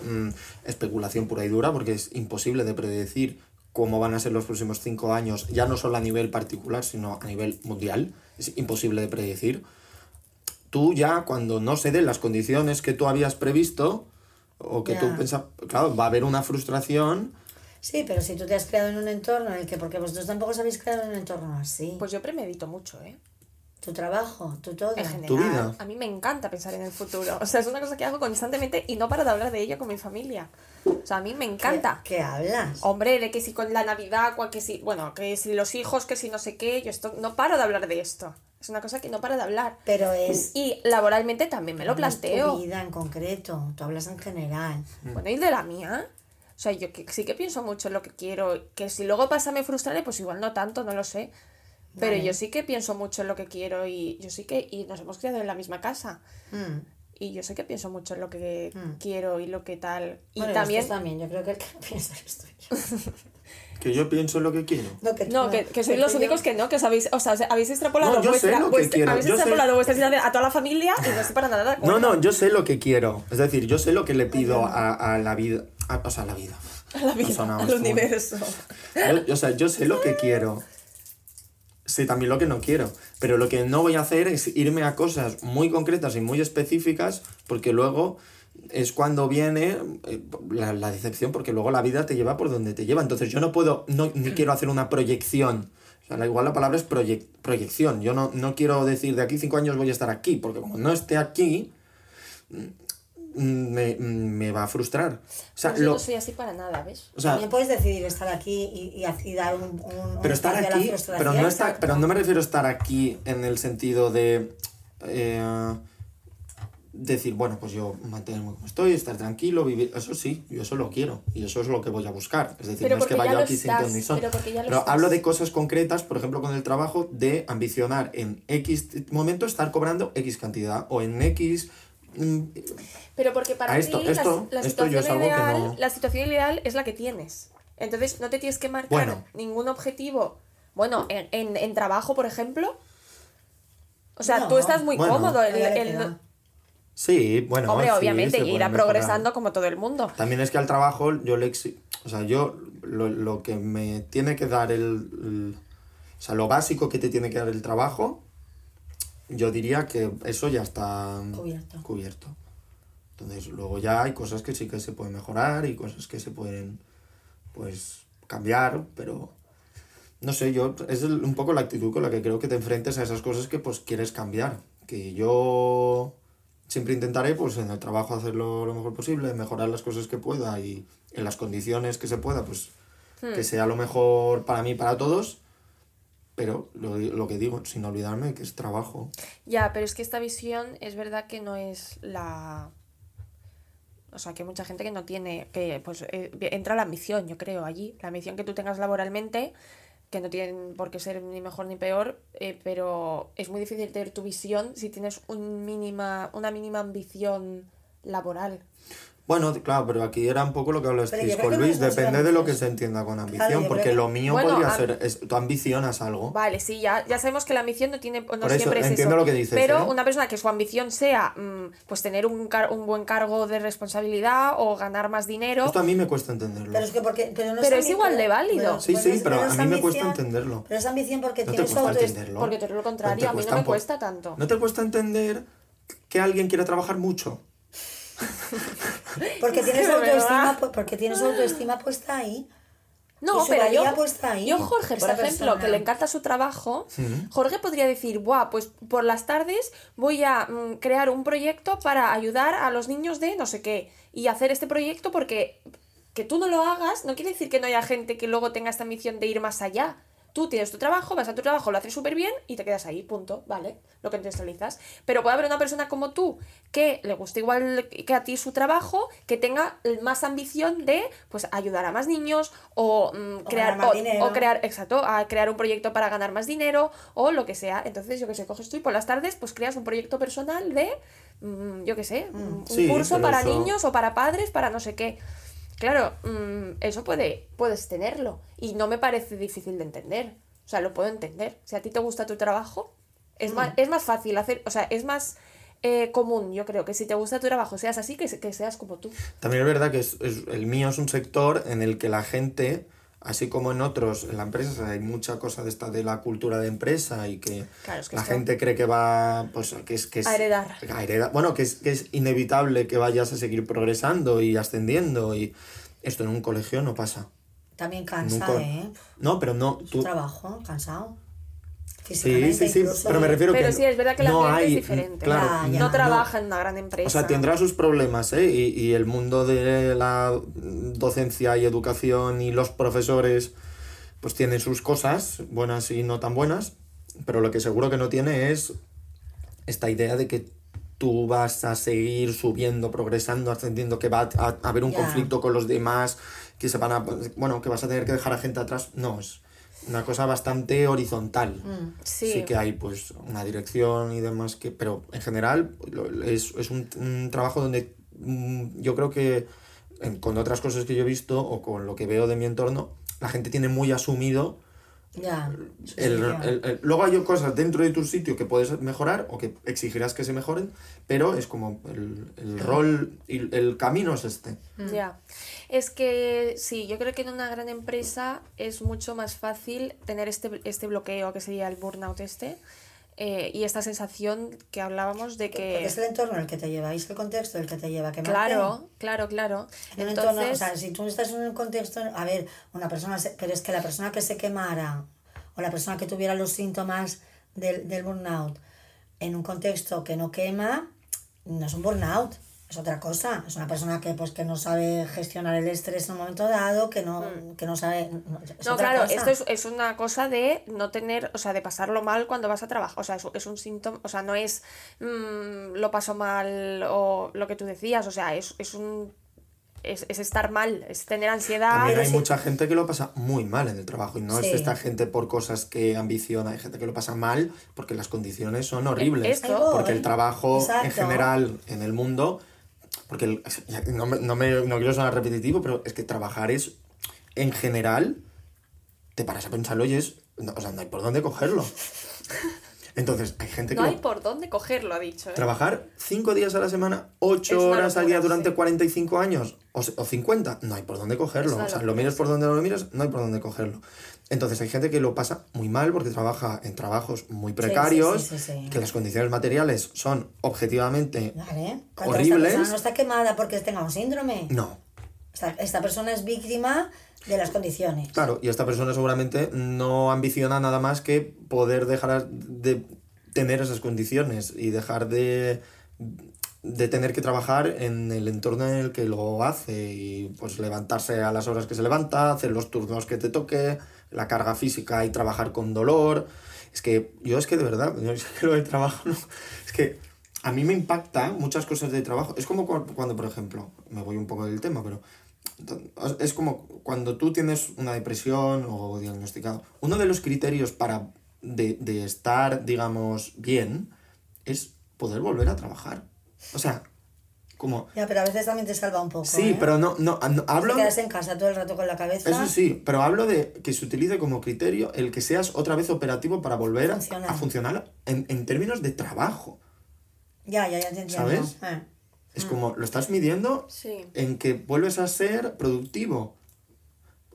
mm, especulación pura y dura, porque es imposible de predecir cómo van a ser los próximos cinco años, ya no solo a nivel particular, sino a nivel mundial, es imposible de predecir, tú ya cuando no se den las condiciones que tú habías previsto o que tú Ya. pensabas, claro, va a haber una frustración. Sí, pero si tú te has creado en un entorno en el que, porque vosotros tampoco os habéis creado en un entorno así, Pues yo premedito mucho, ¿eh? tu trabajo, tu todo. En general. Tu vida. A mí me encanta pensar en el futuro. O sea, es una cosa que hago constantemente y no paro de hablar de ello con mi familia. O sea, a mí me encanta. ¿Qué, qué hablas? Hombre, de que si con la Navidad, cual que si, bueno, que si los hijos, que si no sé qué, yo esto, no paro de hablar de esto. Es una cosa que no paro de hablar. Pero es... Y laboralmente también me lo no es planteo. tu vida en concreto, tú hablas en general. Bueno, y de la mía. O sea, yo que, sí que pienso mucho en lo que quiero. Que si luego pasa me frustraré, pues igual no tanto, no lo sé. Pero Vale. yo sí que pienso mucho en lo que quiero y yo sí que. Y nos hemos criado en la misma casa. Mm. Y yo sé que pienso mucho en lo que Mm. quiero y lo que tal. Y Bueno, también. estos también, yo creo que el que no *laughs* piensa eres tú y yo. *laughs* Que yo pienso en lo que quiero. No, que, tú No, que, que sois los y yo- únicos que no, que os habéis, o sea, habéis extrapolado No, yo sé vuestra, que vuestra- quiero, habéis yo sé- extrapolado vuestra situación a toda la familia y no estoy para nada de acuerdo. No, no, yo sé lo que quiero. Es decir, yo sé lo que le pido a, a la vida. A- o sea, a la vida. A *laughs* la vida, al fuerte. universo. Yo, o sea, yo sé lo que quiero. Sé también lo que no quiero. Pero lo que no voy a hacer es irme a cosas muy concretas y muy específicas porque luego es cuando viene eh, la, la decepción porque luego la vida te lleva por donde te lleva. Entonces yo no puedo, no, ni *clears throat* quiero hacer una proyección. O sea, igual la palabra es proyec- proyección. Yo no, no quiero decir de aquí cinco años voy a estar aquí porque como no esté aquí me, me va a frustrar. O sea, Pues yo lo- no soy así para nada, ¿ves? o sea, También puedes decidir estar aquí y, y, dar un, un, un pero estar aquí, pero no, está, exacto. pero no me refiero a estar aquí en el sentido de eh, decir, bueno, pues yo mantenerme como estoy, estar tranquilo, vivir, eso sí, yo eso lo quiero y eso es lo que voy a buscar. Es decir, Pero no es que vaya aquí sin son. pero Pero hablo de cosas concretas, por ejemplo, con el trabajo, de ambicionar en X momento estar cobrando X cantidad o en X... mm, Pero porque para esto- ti la- esto- la, esto yo situación ideal, no- la situación ideal es la que tienes. Entonces no te tienes que marcar Bueno. ningún objetivo. Bueno, en, en, en trabajo, por ejemplo. O sea, No. tú estás muy Bueno. cómodo. El, el-. Sí, bueno, hombre, sí, obviamente, irá mejorar. progresando como todo el mundo. También es que al trabajo yo le exi- O sea, yo lo, lo que me tiene que dar el, el- O sea, lo básico que te tiene que dar el trabajo, yo diría que eso ya está Cubierto. cubierto. Entonces, luego ya hay cosas que sí que se pueden mejorar y cosas que se pueden, pues, cambiar, pero... No sé, yo... Es un poco la actitud con la que creo que te enfrentes a esas cosas que, pues, quieres cambiar. Que yo siempre intentaré pues en el trabajo hacerlo lo mejor posible, mejorar las cosas que pueda y en las condiciones que se pueda, pues Hmm. que sea lo mejor para mí y para todos. Pero lo, lo que digo, sin olvidarme que es trabajo. Ya, pero es que esta visión es verdad que no es la... O sea, que hay mucha gente que no tiene, que pues eh, entra la ambición, yo creo, allí. La ambición que tú tengas laboralmente, que no tienen por qué ser ni mejor ni peor, eh, pero es muy difícil tener tu visión si tienes un mínima, una mínima ambición laboral. Bueno, claro, pero aquí era un poco lo que hablasteis con no Luis, es depende de lo que se entienda con ambición, porque que- lo mío Bueno, podría ser, es, tú ambicionas algo. Vale, sí, ya, ya sabemos que la ambición no tiene no Por eso, siempre es entiendo eso. lo que dices, pero ¿eh? una persona que su ambición sea mm, pues tener un, car- un buen cargo de responsabilidad o ganar más dinero, Esto a mí me cuesta entenderlo. Pero es que porque. Pero, no Pero es ambi- igual de válido. Sí, sí, es- pero a es mí me cuesta entenderlo. Pero es ambición porque No te tiene su cuesta entenderlo. porque todo lo contrario, te a mí no me cuesta tanto. ¿No te cuesta entender que alguien quiera trabajar mucho? *laughs* Porque tiene Es su que, autoestima, porque tiene su autoestima puesta ahí. No, pero yo, puesta ahí, yo Jorge, por ejemplo, persona. que le encanta su trabajo. Jorge podría decir, buah, pues por las tardes voy a mm, crear un proyecto para ayudar a los niños de no sé qué. Y hacer este proyecto porque que tú no lo hagas no quiere decir que no haya gente que luego tenga esta ambición de ir más allá. Tú tienes tu trabajo, vas a tu trabajo, lo haces súper bien y te quedas ahí, punto, ¿vale? Lo que contextualizas. Pero puede haber una persona como tú que le guste igual que a ti su trabajo, que tenga más ambición de pues ayudar a más niños o mm, crear más o- crear exacto, a crear un proyecto para ganar más dinero o lo que sea. Entonces, yo que sé, coges tú y por las tardes pues creas un proyecto personal de, mm, yo que sé, un un Sí, curso para eso- niños o para padres, para no sé qué. Claro, mm, eso puede, puedes tenerlo y no me parece difícil de entender. O sea, lo puedo entender. Si a ti te gusta tu trabajo, es, más, es más fácil hacer, o sea, es más eh, común, yo creo, que si te gusta tu trabajo seas así, que, que seas como tú. También es verdad que es, es- el mío es un sector en el que la gente, así como en otros, en la empresa, hay mucha cosa de esta de la cultura de empresa y que, Claro, es que la esto- gente cree que va, pues, que es... Que es A heredar. a heredar. Bueno, que es, que es inevitable que vayas a seguir progresando y ascendiendo y esto en un colegio no pasa. También cansa, Nunca- ¿eh? No, pero no, tú... Trabajo, cansado. Sí, Físicamente, sí, sí, incluso. pero me refiero Pero que sí, es verdad que el no ambiente hay, es diferente. Claro, ya. no no. trabaja en una gran empresa. O sea, tendrá sus problemas, ¿eh? Y, y el mundo de la docencia y educación y los profesores, pues tiene sus cosas, buenas y no tan buenas, pero lo que seguro que no tiene es esta idea de que tú vas a seguir subiendo, progresando, ascendiendo, que va a, a haber un Ya. conflicto con los demás, que se van a, bueno, que vas a tener que dejar a gente atrás. No, es una cosa bastante horizontal. Mm. Sí. que hay pues una dirección y demás que pero en general es, es un, un trabajo donde mm, yo creo que en- con otras cosas que yo he visto o con lo que veo de mi entorno la gente tiene muy asumido Ya. el, el- el- luego hay cosas dentro de tu sitio que puedes mejorar o que exigirás que se mejoren pero es como el, el rol y el, el camino es este Ya. Es que sí, yo creo que en una gran empresa es mucho más fácil tener este, este bloqueo que sería el burnout este eh, y esta sensación que hablábamos de Porque que... es el entorno el que te lleva, es el contexto el que te lleva quemarte. Claro, claro, claro. En un entorno, o sea, si tú estás en un contexto, a ver, una persona, se- pero es que la persona que se quemara o la persona que tuviera los síntomas del, del burnout en un contexto que no quema, no es un burnout, es otra cosa. Es una persona que pues que no sabe gestionar el estrés en un momento dado, que no, que no sabe. no, es Mm. no, otra claro, cosa. esto es, es una cosa de no tener, o sea, de pasarlo mal cuando vas a trabajar. O sea, es, es un síntoma, o sea, no es mm, lo paso mal o lo que tú decías, o sea, es, es un... Es, es estar mal, es tener ansiedad. También hay sí. mucha gente que lo pasa muy mal en el trabajo y no Sí. es esta gente por cosas que ambiciona, hay gente que lo pasa mal porque las condiciones son horribles. Esto- porque el trabajo en general en el mundo, porque no, me, no, me- no quiero sonar repetitivo, pero es que trabajar es en general, te paras a pensarlo y es, no, o sea, no hay por dónde cogerlo. *laughs* Entonces, hay gente que No lo- hay por dónde cogerlo, ha dicho. ¿eh? Trabajar cinco días a la semana, Es ocho una horas al locura, día durante sí. 45 años o, o 50, no hay por dónde cogerlo. O sea, lo mires por donde lo mires, no hay por dónde cogerlo. Entonces hay gente que lo pasa muy mal porque trabaja en trabajos muy precarios, sí, sí, sí. que las condiciones materiales son objetivamente Vale. Horribles. Esta persona no está quemada porque tenga un síndrome. No, Esta, esta persona es víctima de las condiciones. Claro, y esta persona seguramente no ambiciona nada más que poder dejar de tener esas condiciones y dejar de de tener que trabajar en el entorno en el que lo hace y pues levantarse a las horas que se levanta, hacer los turnos que te toque, la carga física y trabajar con dolor. Es que yo es que de verdad, yo es que lo del trabajo, es que a mí me impacta muchas cosas de trabajo. Es como cu- cuando, por ejemplo, me voy un poco del tema, pero es como cuando tú tienes una depresión o diagnosticado. Uno de los criterios para de, de estar, digamos, bien es poder volver a trabajar. O sea, como... Ya, pero a veces también te salva un poco. Sí, ¿eh? pero no, no, no hablo... Te quedas en casa todo el rato con la cabeza. Eso sí, pero hablo de que se utilice como criterio el que seas otra vez operativo para volver a- Funcionar. a funcionar en, en términos de trabajo. Ya, ya, ya te entiendo. ¿Sabes? Eh. Es como lo estás midiendo Sí. en que vuelves a ser productivo.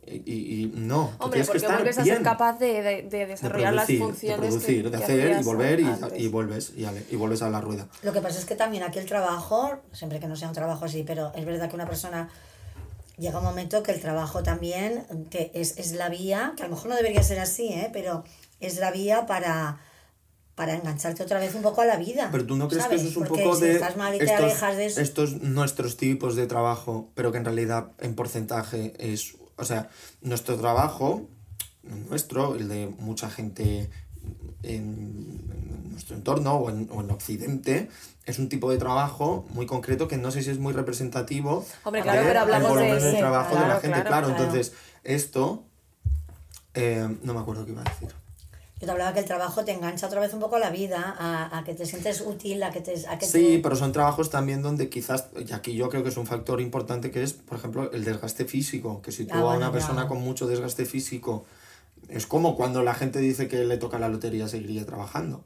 Y, y- no, tú Hombre, tienes que porque estar vuelves a bien ser capaz de, de- de de desarrollar producir, las funciones de, producir, que, de que hacer y volver y, y vuelves y, ale- y vuelves a la rueda. Lo que pasa es que también aquí el trabajo, siempre que no sea un trabajo así, pero es verdad que una persona llega un momento que el trabajo también te- es, es la vía, que a lo mejor no debería ser así, ¿eh? pero es la vía para, para engancharte otra vez un poco a la vida. Pero tú no crees ¿sabes? que eso es un Porque poco si de estás mal y te estos, alejas de eso. estos nuestros tipos de trabajo, pero que en realidad en porcentaje es, o sea, nuestro trabajo, nuestro, el de mucha gente en, nuestro entorno o en, o en Occidente, es un tipo de trabajo muy concreto que no sé si es muy representativo Hombre, claro, de pero hablamos de ese, trabajo de la gente, claro, claro, claro. entonces esto, eh, no me acuerdo qué iba a decir. Yo te hablaba que el trabajo te engancha otra vez un poco a la vida, a, a que te sientes útil, a que te... A que Sí, te- pero son trabajos también donde quizás, y aquí yo creo que es un factor importante que es, por ejemplo, el desgaste físico, que si tú Ah, a bueno, una ya. persona con mucho desgaste físico, es como cuando la gente dice que le toca la lotería seguiría trabajando.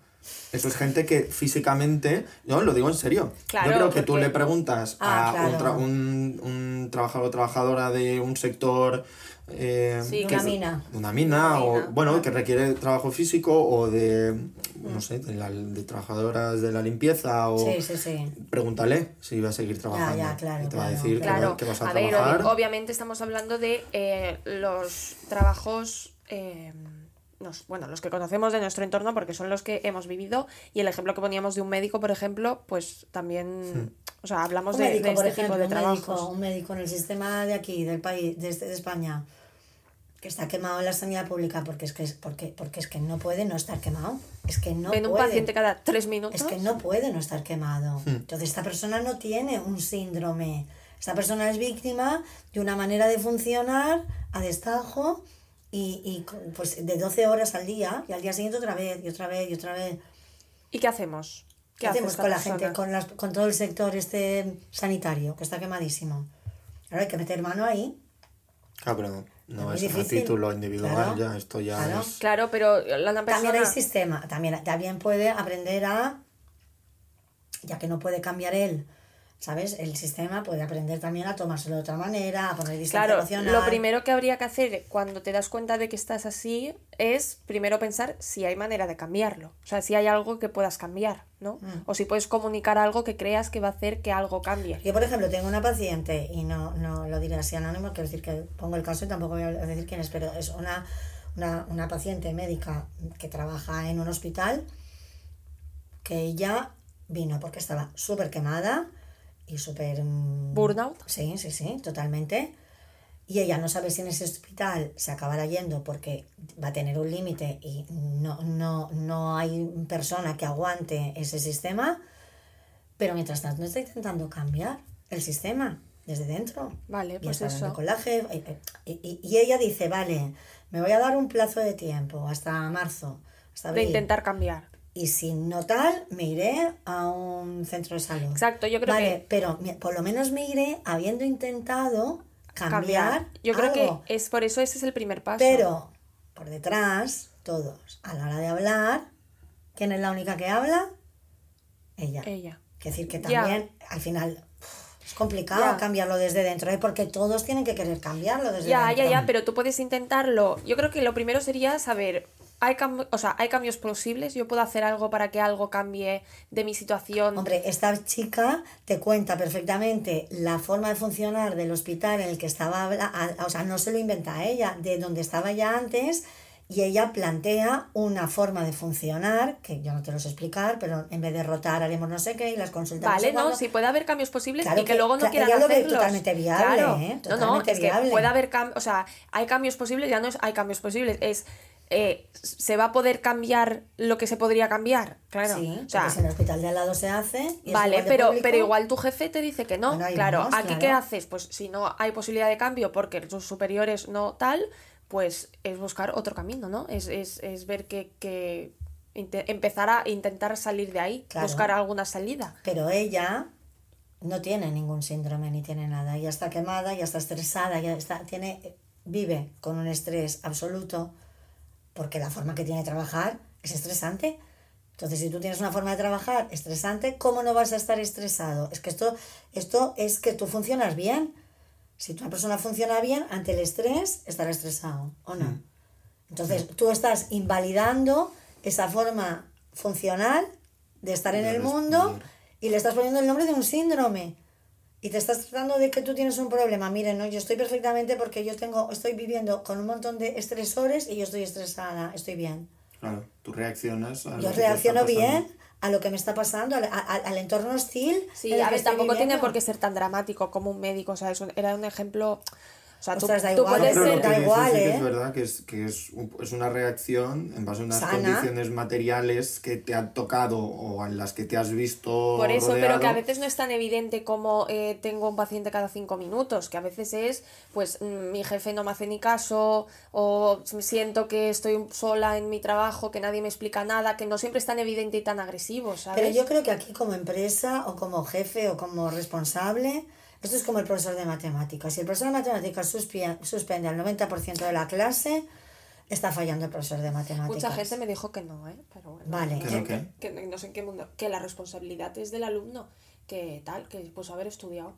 Eso es gente que físicamente, yo lo digo en serio, Claro, yo creo que tú le preguntas Ah, a un, tra- un, un trabajador o trabajadora de un sector... eh, Sí, que Una mina. de una mina, Una o bueno, que requiere trabajo físico o de, no sé, de, la- de trabajadoras de la limpieza o Sí, sí, sí. pregúntale si va a seguir trabajando. ya, claro, y te va a claro, decir que va- Claro, que, vas a, a ver, trabajar. obvi- obviamente estamos hablando de eh, los trabajos, eh, nos- bueno, los que conocemos de nuestro entorno porque son los que hemos vivido y el ejemplo que poníamos de un médico, por ejemplo, pues también, o sea, hablamos Un de, médico, de por este ejemplo, tipo de un médico, trabajos. un médico en el sistema de aquí, del país, de, este- de España, que está quemado en la sanidad pública porque es que, es- porque, porque es que no puede no estar quemado. Es que no Ven un puede. paciente cada tres minutos. Es que no puede no estar quemado. Hmm. Entonces esta persona no tiene un síndrome. Esta persona es víctima de una manera de funcionar a destajo y, y pues de 12 horas al día y al día siguiente otra vez y otra vez y otra vez. ¿Y qué hacemos? ¿Qué, hace hacemos con la persona? gente, con, las, con todo el sector este sanitario que está quemadísimo? Ahora hay que meter mano ahí. Claro, pero no, muy es a título individual Claro, ya, esto ya claro. es... Claro, pero la la persona... También hay sistema, también, también puede aprender a, ya que no puede cambiar él, ¿sabes? El sistema puede aprender también a tomárselo de otra manera, a poner distancia Claro, emocional. lo primero que habría que hacer cuando te das cuenta de que estás así es primero pensar si hay manera de cambiarlo. O sea, si hay algo que puedas cambiar, ¿no? Mm. O si puedes comunicar algo que creas que va a hacer que algo cambie. Yo, por ejemplo, tengo una paciente, y no, no lo diré así anónimo, quiero decir que pongo el caso y tampoco voy a decir quién es, pero es una, una, una paciente médica que trabaja en un hospital, que ella vino porque estaba súper quemada y súper... mm, Burnout. Sí, sí, sí, totalmente. Y ella no sabe si en ese hospital se acabará yendo porque va a tener un límite y no, no, no hay persona que aguante ese sistema, pero mientras tanto está intentando cambiar el sistema desde dentro. Vale, Y pues eso. colágeno, y, y- y- ella dice, vale, me voy a dar un plazo de tiempo hasta marzo, hasta De abril. intentar cambiar. Y si no tal, me iré a un centro de salud. Exacto, yo creo vale, que- pero por lo menos me iré habiendo intentado cambiar, Yo creo algo. que es por eso ese es el primer paso. Pero por detrás, todos, a la hora de hablar, ¿quién es la única que habla? Ella. Ella. Es decir, que Ya. también al final es complicado Ya. cambiarlo desde dentro, ¿eh? porque todos tienen que querer cambiarlo desde Ya, dentro. ya, ya, pero tú puedes intentarlo. Yo creo que lo primero sería saber, hay, o sea, hay cambios posibles, yo puedo hacer algo para que algo cambie de mi situación. Hombre, esta chica te cuenta perfectamente la forma de funcionar del hospital en el que estaba, a- o sea, no se lo inventa ella, de donde estaba ya antes y ella plantea una forma de funcionar, que yo no te lo sé explicar, pero en vez de rotar haremos no sé qué y las consultas Vale, no, sí puede haber cambios posibles Claro y que, que- luego no claro, quieran ella lo ve hacerlos. totalmente viable, Claro. ¿eh? No, no, Totalmente es viable. que puede haber cambios, o sea, hay cambios posibles, ya no es hay cambios posibles, es eh, se va a poder cambiar lo que se podría cambiar, claro. Sí, o sea, porque si en el hospital de al lado se hace. y Vale, pero, público, pero igual tu jefe te dice que no. Bueno, claro, vamos, aquí claro. qué haces? Pues si no hay posibilidad de cambio porque tus superiores no tal, pues es buscar otro camino, ¿no? Es, es, es ver que, que empezar a intentar salir de ahí, Claro. buscar alguna salida. Pero ella no tiene ningún síndrome ni tiene nada. Ya está quemada, ya está estresada, ya está, tiene, vive con un estrés absoluto porque la forma que tiene de trabajar es estresante. Entonces, si tú tienes una forma de trabajar estresante, ¿cómo no vas a estar estresado? Es que esto, esto es que tú funcionas bien. Si una persona funciona bien, ante el estrés, estará estresado, ¿o no? Entonces, tú estás invalidando esa forma funcional de estar en el mundo y le estás poniendo el nombre de un síndrome. Y te estás tratando de que tú tienes un problema. Miren, no, yo estoy perfectamente porque yo tengo, estoy viviendo con un montón de estresores y yo estoy estresada, estoy bien. Claro, tú reaccionas a lo Yo que te está reacciono bien a lo que me está pasando, al, a- al entorno hostil. Sí, a ver, tampoco tiene viviendo. por qué ser tan dramático como un médico, o sea, es un- era un ejemplo... O sea, tú, Ostras, da tú igual, puedes Pero ser- da dices igual, ¿eh? es verdad que es, que es, un- es una reacción en base a unas Sana. condiciones materiales que te han tocado o en las que te has visto Por eso, pero rodeado. que a veces no es tan evidente como eh, tengo un paciente cada cinco minutos, que a veces es, pues mm, mi jefe no me hace ni caso, o siento que estoy sola en mi trabajo, que nadie me explica nada, que no siempre es tan evidente y tan agresivo, ¿sabes? Pero yo creo que aquí como empresa o como jefe o como responsable, esto es como el profesor de matemáticas. Si el profesor de matemáticas suspende al 90% de la clase, está fallando el profesor de matemáticas. Mucha gente me dijo que no, ¿eh? Pero bueno. Vale. ¿Que? Que no- no sé en qué mundo. Que la responsabilidad es del alumno, que tal, que pues haber estudiado.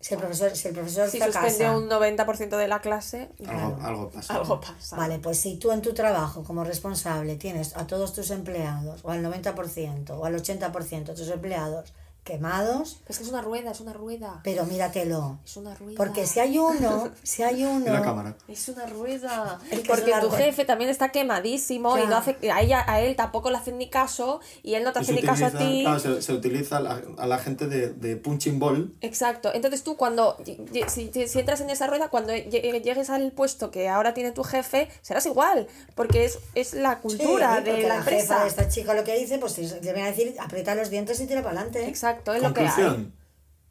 Si el profesor, si el profesor Si fracasa, un 90% de la clase, Algo, Claro. algo pasa. algo pasa. Vale, pues si tú en tu trabajo como responsable tienes a todos tus empleados, o al 90%, o al 80% de tus empleados quemados, Es que es una rueda, es una rueda. pero míratelo. Es una rueda. Porque si hay uno, si hay *laughs* uno... La cámara. Es una rueda. Es que es Porque una tu rueda. jefe también está quemadísimo y no hace a ella a él tampoco le hacen ni caso y él no te hace ni caso a ti. claro, se, se utiliza a la, a la gente de, de punching ball Exacto. Entonces tú cuando si, si- si entras en esa rueda, cuando lle- llegues al puesto que ahora tiene tu jefe, serás igual, porque es, es la Sí, cultura porque de la, la jefa empresa. de esta chica lo que dice, pues es- le viene a decir, aprieta los dientes y tira para adelante. Exacto, es lo que hay.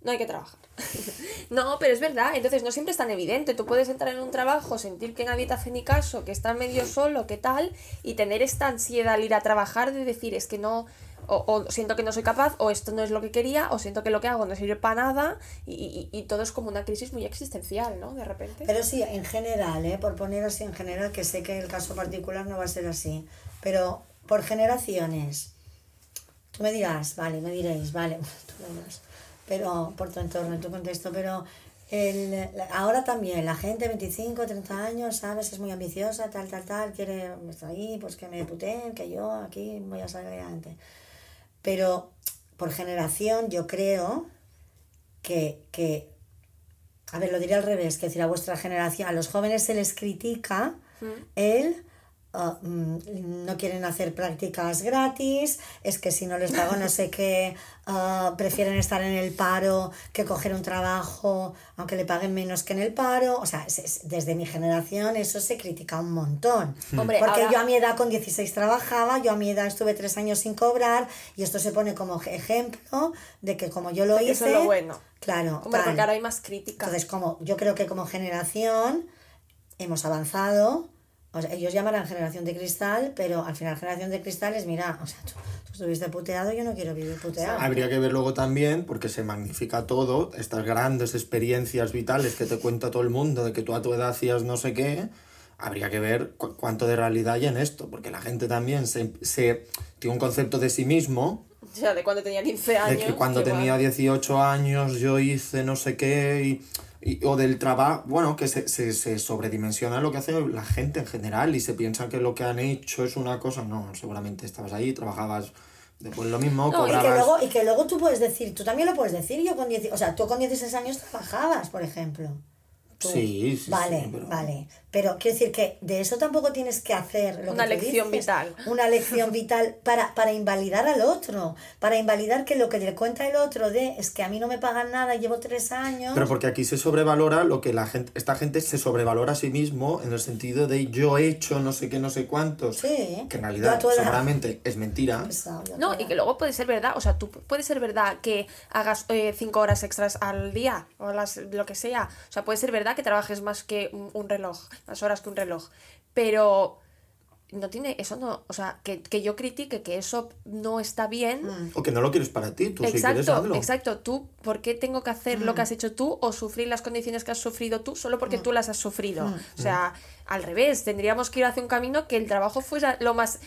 No hay que trabajar. *laughs* no, pero es verdad. Entonces no siempre es tan evidente. Tú puedes entrar en un trabajo, sentir que nadie te hace ni caso, que estás medio solo, que tal, y tener esta ansiedad al ir a trabajar de decir es que no, o, o siento que no soy capaz, o esto no es lo que quería, o siento que lo que hago no sirve para nada, y, y- y todo es como una crisis muy existencial, ¿no? De repente. Pero sí, en general, ¿eh? por poner así en general, que sé que el caso particular no va a ser así, pero por generaciones, tú me dirás, vale, me diréis, vale, *laughs* tú me dirás, pero por tu entorno, en tu contexto, pero el, ahora también la gente 25, 30 años, ¿sabes? Es muy ambiciosa, tal, tal, tal, quiere estar ahí, pues que me puteen, que yo aquí voy a salir adelante. Pero por generación yo creo que, que a ver, lo diré al revés, que decir, a vuestra generación, a los jóvenes se les critica el ah, mm, no quieren hacer prácticas gratis, es que si no les pago no sé qué, *laughs* ah, prefieren estar en el paro que coger un trabajo, aunque le paguen menos que en el paro. O sea, es- es- desde mi generación eso se critica un montón. Hombre, Porque ahora- yo a mi edad con 16 trabajaba, yo a mi edad estuve tres años sin cobrar y esto se pone como ejemplo de que como yo lo hice... eso es lo bueno. Claro, Hombre, porque ahora hay más crítica. Entonces, como yo creo que como generación hemos avanzado, o sea, ellos llamarán generación de cristal, pero al final generación de cristal es, mira, o sea, tú, tú estuviste puteado, yo no quiero vivir puteado. Habría que ver luego también, porque se magnifica todo, estas grandes experiencias vitales que te cuenta todo el mundo, de que tú a tu edad hacías no sé qué, habría que ver cu- cuánto de realidad hay en esto, porque la gente también se, se tiene un concepto de sí mismo, O sea, de cuando tenía 15 de años. que cuando igual. tenía 18 años yo hice no sé qué, y, y- o del trabajo, bueno, que se, se, se sobredimensiona lo que hace la gente en general y se piensa que lo que han hecho es una cosa, no, seguramente estabas ahí, trabajabas después lo mismo, No, que y, que cobrabas... luego, y que luego tú puedes decir, tú también lo puedes decir, yo con 10, o sea, tú con 16 años trabajabas, por ejemplo. Tú. Sí, sí, Vale, sí, pero- vale. Pero quiero decir que de eso tampoco tienes que hacer lo Una que lección dices, vital. Una lección vital para, para invalidar al otro. Para invalidar que lo que le cuenta el otro de es que a mí no me pagan nada, llevo tres años. Pero porque aquí se sobrevalora lo que la gente, esta gente se sobrevalora a sí mismo en el sentido de yo he hecho no sé qué, no sé cuántos. Sí. Que en realidad seguramente es mentira. Pesado, No, y que luego puede ser verdad, o sea, tú puede ser verdad que hagas eh, cinco horas extras al día o las, lo que sea. O sea, puede ser verdad que trabajes más que un, un reloj, más horas que un reloj. Pero no tiene, eso no, o sea, que, que yo critique que eso no está bien. Mm. O que no lo quieres para ti, tú si quieres Exacto, hazlo. exacto. Tú, ¿por qué tengo que hacer lo que has hecho tú o sufrir las condiciones que has sufrido tú solo porque tú las has sufrido? O sea, al revés, tendríamos que ir hacia un camino que el trabajo fuera lo más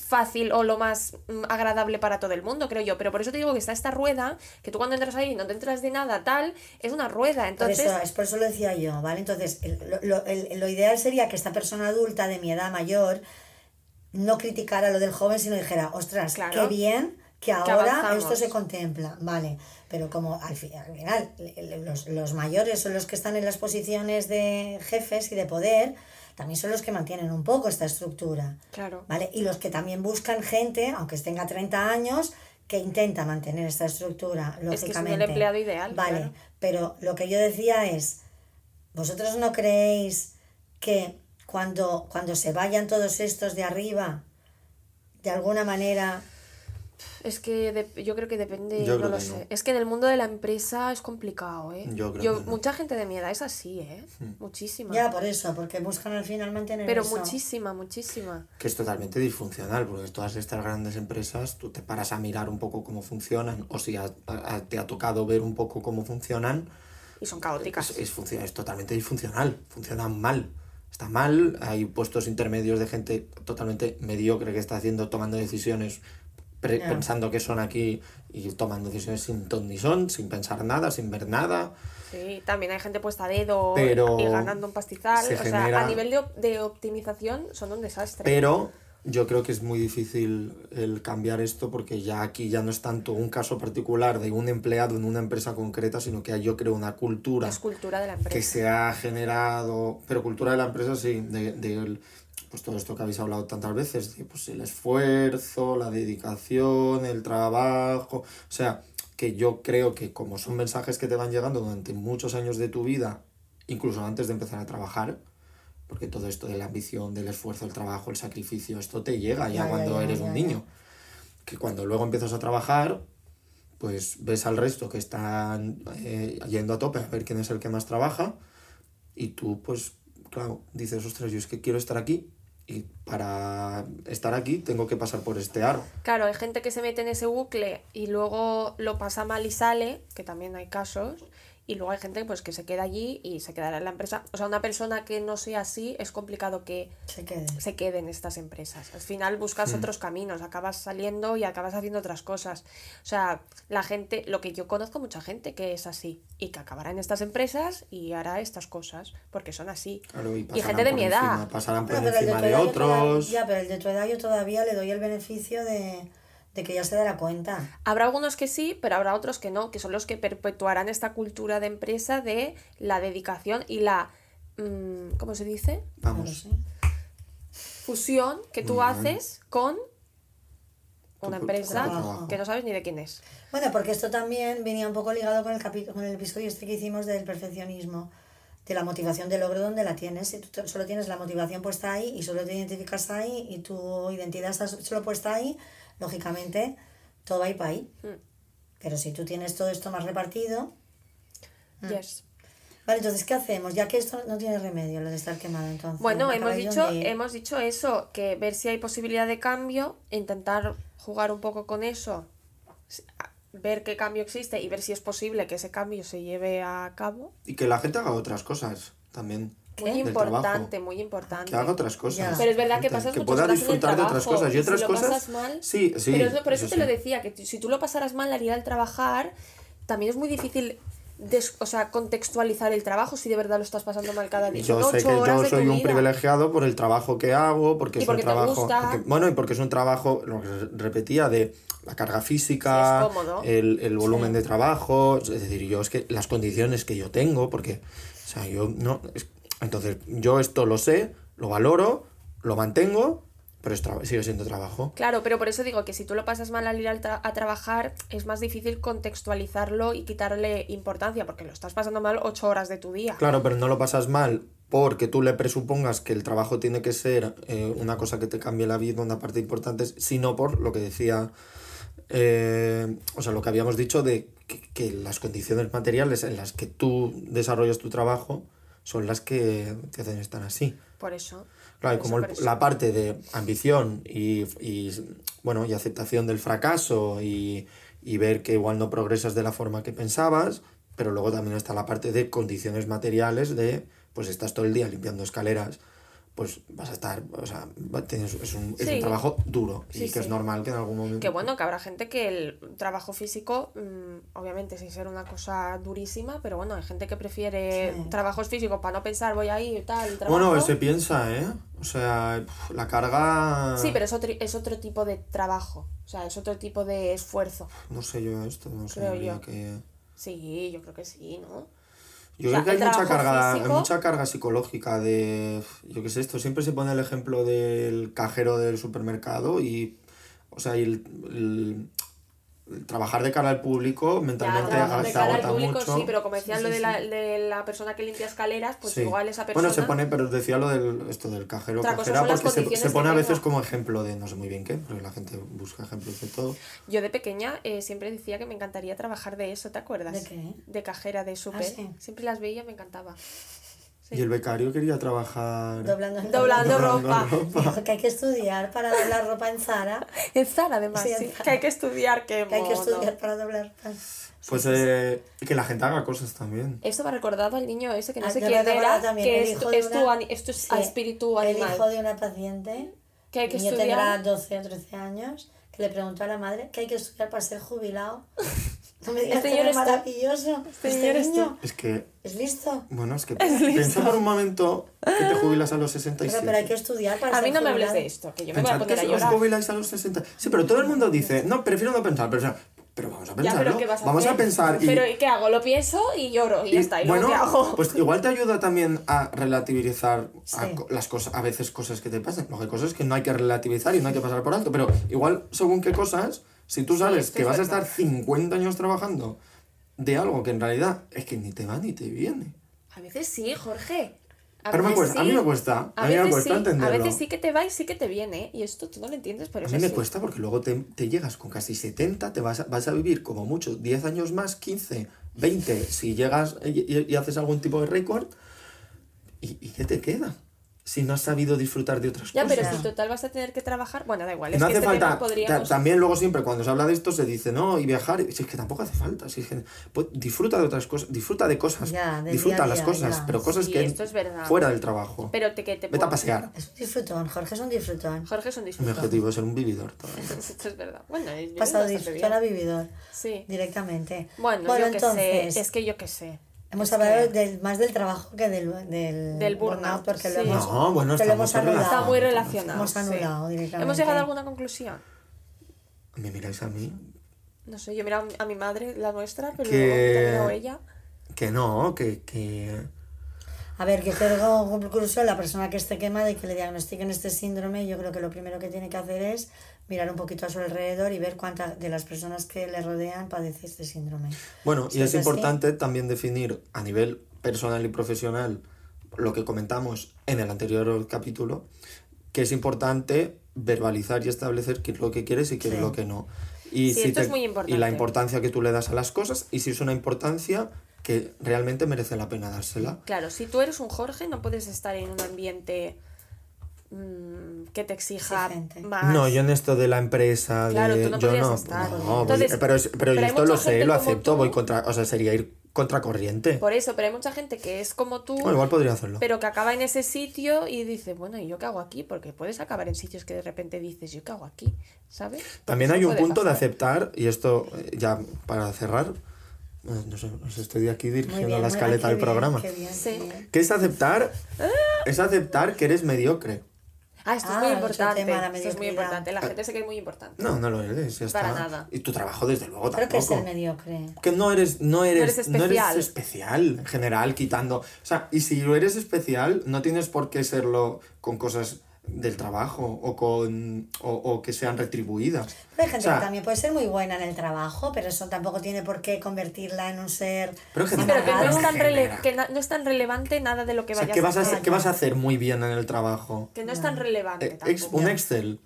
fácil o lo más mm, agradable para todo el mundo, creo yo. Pero por eso te digo que está esta rueda, que tú cuando entras ahí no te entras de nada, tal, es una rueda. Por Entonces, eso, es por eso lo decía yo, ¿vale? Entonces, el- lo, lo- el- lo ideal sería que esta persona adulta de mi edad mayor no criticara lo del joven, sino dijera, ostras, Claro. qué bien que ahora esto se contempla, ¿vale? Pero como al, fi- al final los, los mayores son los que están en las posiciones de jefes y de poder, también son los que mantienen un poco esta estructura. claro. ¿Vale? Y los que también buscan gente, aunque tenga 30 años, que intenta mantener esta estructura, Es que es lógicamente. el empleado ideal, Vale, claro. pero lo que yo decía es, ¿vosotros no creéis que cuando, cuando se vayan todos estos de arriba, de alguna manera... Es que de- yo creo que depende, Yo no lo que sé. no. Es que en el mundo de la empresa es complicado, ¿eh? Yo creo que no. Mucha gente de mi edad es así, ¿eh? Muchísima. Ya, por eso, porque buscan al final mantener Pero eso. muchísima, muchísima. Que es totalmente disfuncional, porque todas estas grandes empresas, tú te paras a mirar un poco cómo funcionan, o si a- te ha tocado ver un poco cómo funcionan, Y son caóticas. es, es, es totalmente disfuncional, funcionan mal. Está mal, hay puestos intermedios de gente totalmente mediocre que está haciendo, tomando decisiones Ya. pensando que son aquí y tomando decisiones sin ton ni son, sin pensar nada, sin ver nada. Sí, también hay gente puesta a dedo Pero y ganando un pastizal. se o sea, genera- a nivel de, de optimización son un desastre. Pero yo creo que es muy difícil el cambiar esto porque ya aquí ya no es tanto un caso particular de un empleado en una empresa concreta, sino que hay, yo creo, una cultura es cultura de la empresa. que se ha generado, pero cultura de la empresa sí, de, de pues todo esto que habéis hablado tantas veces, de, pues el esfuerzo, la dedicación, el trabajo, o sea, que yo creo que como son mensajes que te van llegando durante muchos años de tu vida, incluso antes de empezar a trabajar, porque todo esto de la ambición, del esfuerzo, el trabajo, el sacrificio, esto te llega ya, cuando ya, eres ya, un niño. Que cuando luego empiezas a trabajar, pues ves al resto que están eh, yendo a tope a ver quién es el que más trabaja y tú pues claro dices ostras yo es que quiero estar aquí y para estar aquí tengo que pasar por este aro. Claro, hay gente que se mete en ese bucle y luego lo pasa mal y sale, que también hay casos, y luego hay gente pues que se queda allí y se quedará en la empresa. O sea, una persona que no sea así es complicado que Se quede. se quede en estas empresas. Al final buscas otros caminos, acabas saliendo y acabas haciendo otras cosas. O sea, la gente, lo que yo conozco mucha gente que es así y que acabará en estas empresas y hará estas cosas porque son así. Claro, y, y pasarán gente de por mi encima- edad. pasarán por pero de encima de edad toda- otros Ya, pero el de tu edad yo todavía le doy el beneficio de, de que ya se dará cuenta. Habrá algunos que sí, pero habrá otros que no, que son los que perpetuarán esta cultura de empresa de la dedicación y la, mm, ¿cómo se dice? Vamos. Fusión que tú haces con una empresa trabajo. que no sabes ni de quién es. Bueno, porque esto también venía un poco ligado con el, capi- con el episodio este que hicimos del perfeccionismo, de la motivación de logro donde la tienes. Si tú solo tienes la motivación puesta ahí y solo te identificas ahí y tu identidad está solo puesta ahí, lógicamente todo va a ir para ahí. Mm. Pero si tú tienes todo esto más repartido... Mm. Yes. Vale, entonces, ¿qué hacemos? Ya que esto no tiene remedio, lo de estar quemado, entonces. Bueno, ¿para hemos dicho, hemos dicho eso, que ver si hay posibilidad de cambio, intentar jugar un poco con eso, ver qué cambio existe y ver si es posible que ese cambio se lleve a cabo. y que la gente haga otras cosas también Muy importante, trabajo. muy importante. que haga otras cosas Ya. Pero es verdad que pasas que muchas pueda horas en el disfrutar de otras trabajo, cosas y otras si lo cosas pasas mal- sí sí Pero eso- por eso, eso te lo decía, que si tú lo pasaras mal al ir al trabajar, también es muy difícil des- o sea, contextualizar el trabajo si de verdad lo estás pasando mal cada día. Yo Son sé que yo soy un vida. privilegiado por el trabajo que hago, porque Y es porque un trabajo. porque- bueno, y porque es un trabajo, lo que repetía, de la carga física, Sí, el, el volumen Sí. de trabajo. Es decir, yo es que las condiciones que yo tengo, porque sea, yo no... es- entonces, yo esto lo sé, lo valoro, lo mantengo, pero es sigue siendo trabajo. Claro, pero por eso digo que si tú lo pasas mal al ir al tra- a trabajar, es más difícil contextualizarlo y quitarle importancia, porque lo estás pasando mal ocho horas de tu día. Claro, pero no lo pasas mal porque tú le presupongas que el trabajo tiene que ser eh, una cosa que te cambie la vida, una parte importante, sino por lo que decía, eh, o sea, lo que habíamos dicho de que, que las condiciones materiales en las que tú desarrollas tu trabajo son las que te hacen estar así. Por eso. Claro, y Por como eso, el- la parte de ambición y, y, bueno, y aceptación del fracaso y, y ver que igual no progresas de la forma que pensabas, pero luego también está la parte de condiciones materiales de, pues estás todo el día limpiando escaleras, pues vas a estar, o sea, tienes- es, un, es un trabajo duro y Sí, que es normal que en algún momento... Que bueno, que habrá gente que el trabajo físico, mm, obviamente sin ser una cosa durísima, pero bueno, hay gente que prefiere trabajos físicos para no pensar voy ahí y tal, trabajo. Bueno, se piensa, ¿eh? O sea, la carga... Sí, pero es otro, es otro tipo de trabajo, o sea, es otro tipo de esfuerzo. No sé yo esto, no sé yo. que... Sí, yo creo que sí, ¿no? Yo O sea, creo que hay mucha carga, hay mucha carga psicológica de, yo qué sé, esto siempre se pone el ejemplo del cajero del supermercado y, o sea, y el trabajar de cara al público mentalmente trabajar aga- de cara al público mucho. sí, pero como decían Sí, lo sí, de, la, de la persona que limpia escaleras, pues Sí. igual esa persona... Bueno, se pone, pero decía lo del esto del cajero Otra cajera porque se, se pone a veces como ejemplo de no sé muy bien qué, porque la gente busca ejemplos de todo. Yo de pequeña eh, siempre decía que me encantaría trabajar de eso, ¿te acuerdas? ¿De qué? De cajera de súper. sí? Siempre las veía, me encantaba. Sí. Y el becario quería trabajar Doblando, Doblando Doblando ropa. ropa. Que hay que estudiar para doblar ropa en Zara. *laughs* En Zara, además, Sí, en sí. Zara. Que hay que estudiar, que, Que hay que estudiar para doblar ropa. Pues eh, que la gente haga cosas también. Esto me ha recordado al niño ese que no Ah, sé quién era, también, que el es, hijo tu- de es tu, una- ani- esto es Sí, espíritu animal. El hijo de una paciente, Que hay que el niño estudiar. tendrá 12 o 13 años, que le preguntó a la madre que hay que estudiar para ser jubilado. *laughs* No me digas Este no es eres tú. maravilloso. Este Este, niño eres niño Es que es listo. Bueno, es que *laughs* Es piensa por un momento que te jubilas a los 67. Pero, pero hay que estudiar para A mí no me hables de esto, que yo me voy a poner a que os llorar. jubiláis a los 60. Sí, pero todo el mundo dice, no, prefiero no pensar, pero, o sea, pero vamos a Ya, pensarlo. pero ¿qué vas a vamos hacer? a pensar y, Pero ¿y qué hago? Lo pienso y lloro y, ya y, está. ¿Y bueno, luego qué hago? *laughs* pues igual te ayuda también a relativizar a Sí. las cosas, a veces cosas que te pasan. Que hay cosas que no hay que relativizar y no hay que pasar por alto, pero igual según qué cosas, si tú sabes esto que vas a estar 50 años trabajando de algo que en realidad es que ni te va ni te viene. A veces sí, Jorge. A Pero me cuesta, a mí sí. me cuesta, a, A mí me cuesta sí, entenderlo. A veces sí que te va y sí que te viene. Y esto tú no lo entiendes, pero A mí me así. cuesta porque luego te, te llegas con casi 70, te vas a, vas a vivir como mucho 10 años más, 15, 20, si llegas y, y- y haces algún tipo de récord, ¿y, ¿y qué te queda? Si no has sabido disfrutar de otras Ya, cosas. pero si total vas a tener que trabajar, bueno, da igual. Es no que hace este tema falta, podríamos... también luego siempre cuando se habla de esto se dice, no, y viajar, si es que tampoco hace falta, si es que, pues, disfruta de otras cosas, disfruta de cosas, Ya, disfruta día a las día, cosas, ya. pero cosas Sí, que esto es verdad. fuera del trabajo. Pero te, que te Vete puedo- a pasear. Es un disfrutón, Jorge es un disfrutón. Jorge es un Mi disfrutón. objetivo es ser un vividor. *laughs* Esto es verdad. Bueno, es Pasado disfrutón a vividor Sí. directamente. Bueno, yo entonces, que sé. Es que yo que sé. Hemos es hablado que- del, más del trabajo que del, del, Del burnout, porque sí. lo hemos, No, bueno, que lo hemos anulado. Está muy relacionado. Hemos sí. anulado directamente. ¿Hemos llegado a alguna conclusión? ¿Me miráis a mí? No sé, yo miro a mi madre, la nuestra, pero Que- luego a ella. Que no, que... que... A ver, que creo como conclusión, la persona que esté quemada y que le diagnostiquen este síndrome, yo creo que lo primero que tiene que hacer es mirar un poquito a su alrededor y ver cuántas de las personas que le rodean padece este síndrome. Bueno, Si y es es así- importante también definir a nivel personal y profesional lo que comentamos en el anterior capítulo, que es importante verbalizar y establecer qué es lo que quieres y qué Sí. es lo que no. Y, Sí, si esto te- es muy y importante. la importancia que tú le das a las cosas y si es una importancia que realmente merece la pena dársela. Claro, si tú eres un Jorge, no puedes estar en un ambiente mm, que te exija Exigente. más. No, yo en esto de la empresa, Claro, de, tú no yo no, estar. no, voy- Entonces, pero, es- pero pero yo esto lo sé, lo acepto, tú. voy contra, o sea, sería ir contracorriente. Por eso, pero hay mucha gente que es como tú, Bueno, igual podría hacerlo. pero que acaba en ese sitio y dice, bueno, ¿y yo qué hago aquí? Porque puedes acabar en sitios que de repente dices, ¿yo qué hago aquí? ¿Sabes? También hay un punto de aceptar, y esto eh, ya para cerrar, eh, no sé, os estoy aquí dirigiendo bien, la escaleta del bien, programa. qué bien, Sí. qué bien. Que es aceptar, es aceptar que eres mediocre. Ah, esto Ah, es muy otro importante. tema, esto es muy importante. La gente se cree muy importante. No, no lo eres, ya está. Para nada. Y tu trabajo, desde luego, Creo que es tampoco. ser mediocre. Que no eres, no eres, eres no eres especial. especial en general, quitando. O sea, y si lo eres especial, no tienes por qué serlo con cosas del trabajo o con o, o que sean retribuidas. Pero hay gente O sea, que también puede ser muy buena en el trabajo, pero eso tampoco tiene por qué convertirla en un ser. Pero Sí, pero que no, es tan que na- no es tan relevante nada de lo que O sea, vayas ¿qué vas, a, hacer. ¿qué vas a hacer muy bien en el trabajo? Que no es tan relevante Eh, ex- tampoco. un Excel.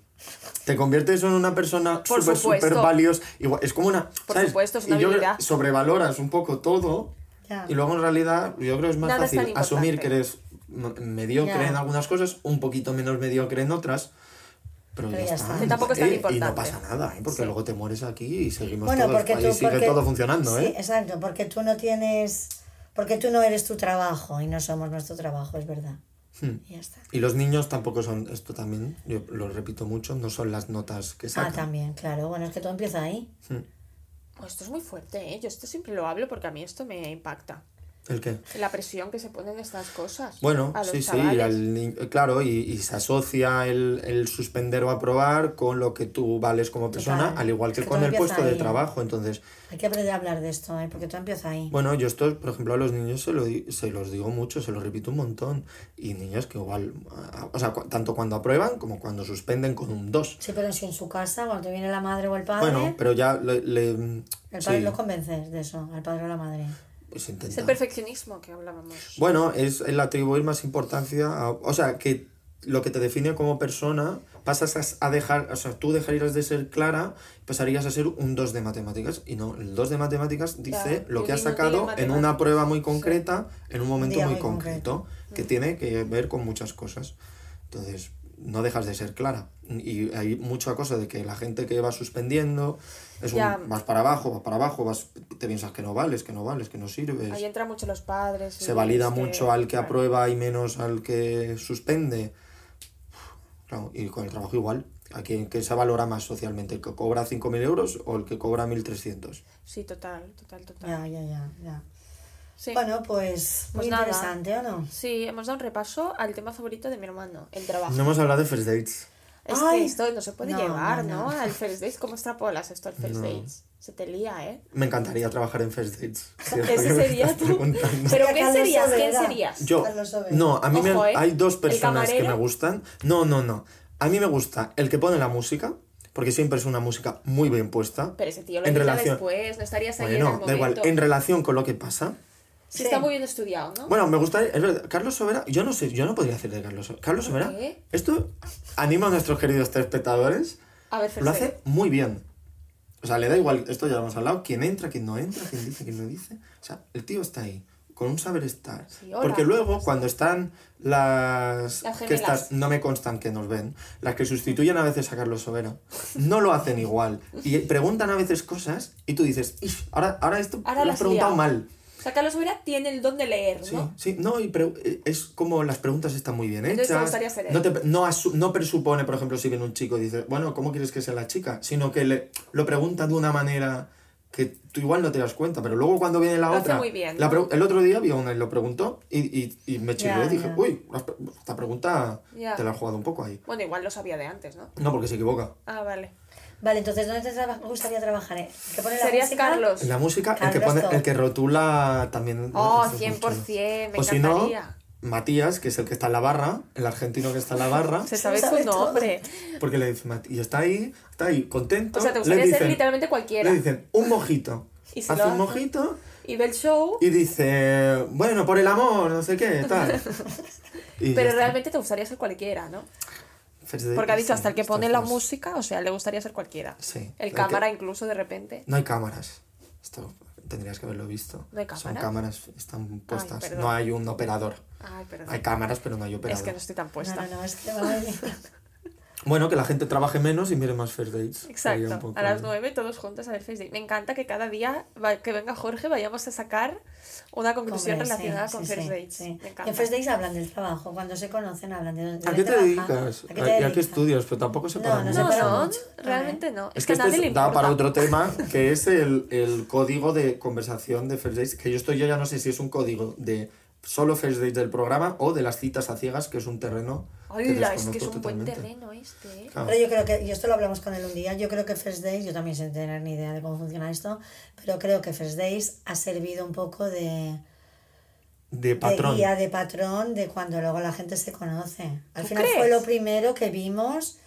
Te conviertes en una persona súper, súper valiosa. Es como una. Por ¿sabes? supuesto, es una y yo sobrevaloras un poco todo. Ya. Y luego en realidad, yo creo que es más Nada fácil asumir que eres mediocre Ya. en algunas cosas, un poquito menos mediocre en otras. Pero, Pero ya, ya está. tampoco es tan Eh, Y importante. no pasa nada, ¿eh? porque Sí. luego te mueres aquí y seguimos Bueno, todos porque ahí tú. sigue porque- todo funcionando, Sí, ¿eh? exacto, porque tú no tienes. Porque tú no eres tu trabajo y no somos nuestro trabajo, es verdad. Hmm. Y ya está. Y los niños tampoco son, esto también, yo lo repito mucho, no son las notas que Ah, sacan. también, claro. Bueno, es que todo empieza ahí. Oh, esto es muy fuerte, ¿eh? Yo esto siempre lo hablo porque a mí esto me impacta. ¿El qué? La presión que se ponen estas cosas. Bueno, a los sí, sí, chavales. al ni- claro, y, y se asocia el, el suspender o aprobar con lo que tú vales como persona, Total. al igual Es que que con el puesto de ahí, ¿eh? trabajo. Entonces, Hay que aprender a hablar de esto, ¿eh? porque todo empieza ahí. bueno, yo esto, por ejemplo, a los niños se, lo, se los digo mucho, se los repito un montón. Y niños que igual, a- o sea, cu- tanto cuando aprueban como cuando suspenden con un 2. Sí, pero si en su casa, cuando te viene la madre o el padre, Bueno, pero ya le, le- el padre sí, lo convences de eso, al padre o la madre. Pues Es el perfeccionismo que hablábamos. Bueno, es el atribuir más importancia a... O sea, que lo que te define como persona pasas a- dejar... O sea, tú dejarías de ser clara, pasarías a ser un 2 de matemáticas. Y no, el 2 de matemáticas dice Claro, lo que has sacado en una prueba muy concreta, en un momento día muy muy concreto, que tiene que ver con muchas cosas. Entonces, no dejas de ser clara. Y hay mucha cosa de que la gente que va suspendiendo, es un, Ya. vas para abajo, vas para abajo, vas, te piensas que no vales, que no vales, que no sirves Ahí entran mucho los padres. se valida que- mucho al que claro. aprueba y menos al que suspende. Claro, y con el trabajo igual. ¿A quién que se valora más socialmente? ¿El que cobra 5.000 euros o el que cobra 1.300? Sí, total, total, total. Ya, ya, ya, ya. Sí. Bueno, pues muy Pues nada. interesante, ¿o no? Sí, hemos dado un repaso al tema favorito de mi hermano, el trabajo. No hemos hablado de first dates. Es Ay. que esto no se puede No, llevar, no, ¿no? no. Al first dates, ¿cómo extrapolas esto al first No. dates? Se te lía, ¿eh? Me encantaría trabajar en first dates. *laughs* Si Ese sería tú. ¿Pero Carlos serías? ¿Quién serías? Yo, no, a mí me, ¿eh? hay dos ¿El personas que me gustan. No, no, no. A mí me gusta el que pone la música, porque siempre es una música muy bien puesta. Pero ese tío lo En relación- después, no estarías ahí en el Bueno, momento. da igual, en relación con lo que pasa. Sí, Sí. está muy bien estudiado, ¿no? Bueno, me gustaría, es verdad, Carlos Sobera, yo no sé, yo no podría hacer de Carlos Sobera. Carlos ¿Por Sobera, qué? esto anima a nuestros queridos telespectadores, A ver, lo hace muy bien. O sea, le da igual, esto ya lo hemos hablado, quién entra, quién no entra, quién dice, quién no dice. O sea, el tío está ahí, con un saber estar. Sí, hola, Porque luego, ¿cómo cuando están las... Las que estas no me constan que nos ven, las que sustituyen a veces a Carlos Sobera, no lo hacen igual. Y preguntan a veces cosas y tú dices, "Ish, ahora, ahora esto Ahora lo has has preguntado liado. mal. Sea, Carlos Vera tiene el don de leer, Sí, ¿no? sí, no, y pre- eh, es como las preguntas están muy bien Entonces hechas. él. no, te- no, no presupone, por ejemplo, si viene un chico y dice, bueno, ¿cómo quieres que sea la chica? Sino que le, lo pregunta de una manera que tú igual no te das cuenta, pero luego cuando viene la Lo hace otra. muy bien, la el otro día vi a una y lo preguntó y, y, y me chirrió Ya, y dije, ya. uy, esta pregunta Ya. te la has jugado un poco ahí. Bueno, igual lo sabía de antes, ¿no? No, porque se equivoca. Ah, vale. Vale, entonces, ¿dónde te traba- gustaría trabajar? eh? ¿Que pone la Serías música? Carlos. En la música, el que, pone, el que rotula también. Oh, eso es muy 100%, chulo. me o si no, encantaría. Matías, que es el que está en la barra, el argentino que está en la barra. Se *laughs* sabe su nombre. Porque le dicen, "Mati", y está ahí, está ahí, contento. O sea, te gustaría ser literalmente cualquiera. Le dicen, un mojito. Y hace un hace. mojito Y ve el show, y dice, bueno, por el amor, no sé qué, tal. *laughs* Pero realmente te gustaría ser cualquiera, ¿no? Porque ha dicho hasta el que pone la música, o sea, le gustaría ser cualquiera. Sí. El que- cámara incluso de repente. No hay cámaras. Esto tendrías que haberlo visto. ¿No hay Son cámaras? cámaras, están puestas. no hay un operador. Ay, perdón. Hay cámaras, pero no hay operador. Es que no estoy tan No, puesta. no, no, es que vale. *laughs* Bueno, que la gente trabaje menos y mire más first dates. Exacto. poco- A las 9 todos juntos a ver Face Day. Me encanta que cada día que venga Jorge vayamos a sacar una conclusión Hombre, sí, relacionada sí, con sí, First Dates. sí. Me en First Days hablan del trabajo. Cuando se conocen hablan de dónde ¿A qué te trabajan, dedicas? ¿A qué te ¿Y a qué dedicas? estudias? Pero tampoco se No, para no No, no, realmente no. Es, Es que, que a nadie es- da para otro tema, que es el, el código de conversación de First Dates, que yo estoy yo ya no sé si es un código de solo first dates del programa o de las citas a ciegas, que es un terreno que Hola, es que es un buen totalmente. terreno este, ¿eh? Claro. Pero yo creo que, y esto lo hablamos con él un día, yo creo que First Days, yo también sin tener ni idea de cómo funciona esto, pero creo que First Days ha servido un poco de, De de patrón. guía, de patrón, de cuando luego la gente se conoce. Al ¿Tú final fue lo primero que vimos,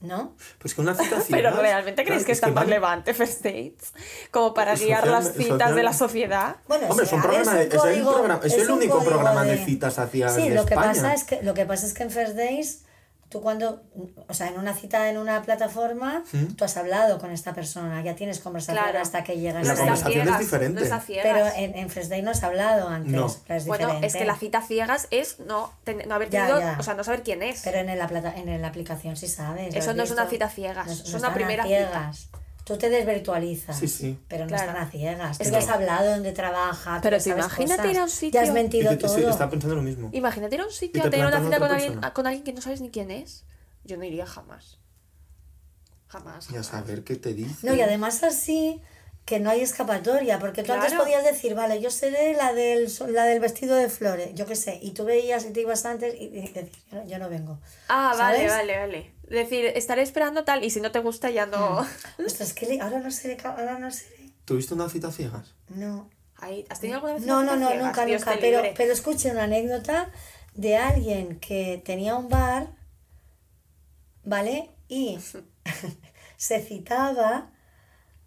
¿no? Pues que una cita *laughs* Pero realmente crees claro, que es está más van- relevante First Dates como para Social- guiar las citas social- de la sociedad. Bueno, Hombre, es un programa de- es el código- programa- es el un único programa de citas hacia Sí, de lo que, pasa es que, lo que pasa es que en First Days, tú cuando, o sea, en una cita en una plataforma, tú has hablado con esta persona, ya tienes conversación Claro. hasta que llegas La conversación es ciegas, diferente. No ciegas. Pero en, en First Day no has hablado antes, No. pero es bueno, es que la cita ciegas es no, ten- no haber Ya, tenido, ya. o sea, no saber quién es. Pero en la, plata, en la aplicación sí sabes. Eso no es una visto. cita ciegas, No es una primera cita. Tú te desvirtualizas. Sí, sí. Pero no Claro. están a ciegas. Es que- has hablado dónde trabaja. Pero imagínate cosas. ir a un Ya sitio- has Y mentido sí, todo. estaba pensando lo mismo. Imagínate ir a un sitio a te tener una cita con alguien, con alguien que no sabes ni quién es. Yo no iría jamás. Jamás. Y a jamás. saber qué te dice. No, y además así que no hay escapatoria, porque tú antes podías decir, vale, yo seré la del, la del vestido de flores, yo qué sé, y tú veías y te ibas antes y, y decías, yo, no- yo no vengo. Ah, vale, ¿Sabes? vale, vale. Decir, estaré esperando tal y si no te gusta ya no. *laughs* Ostras, que ahora no seré, ahora no seré. ¿Tuviste una cita ciegas? No. Ahí, ¿Has tenido alguna vez No, una no, no, nunca, Dios nunca. Pero, pero escuché una anécdota de alguien que tenía un bar, ¿vale? Y *laughs* *laughs* se citaba,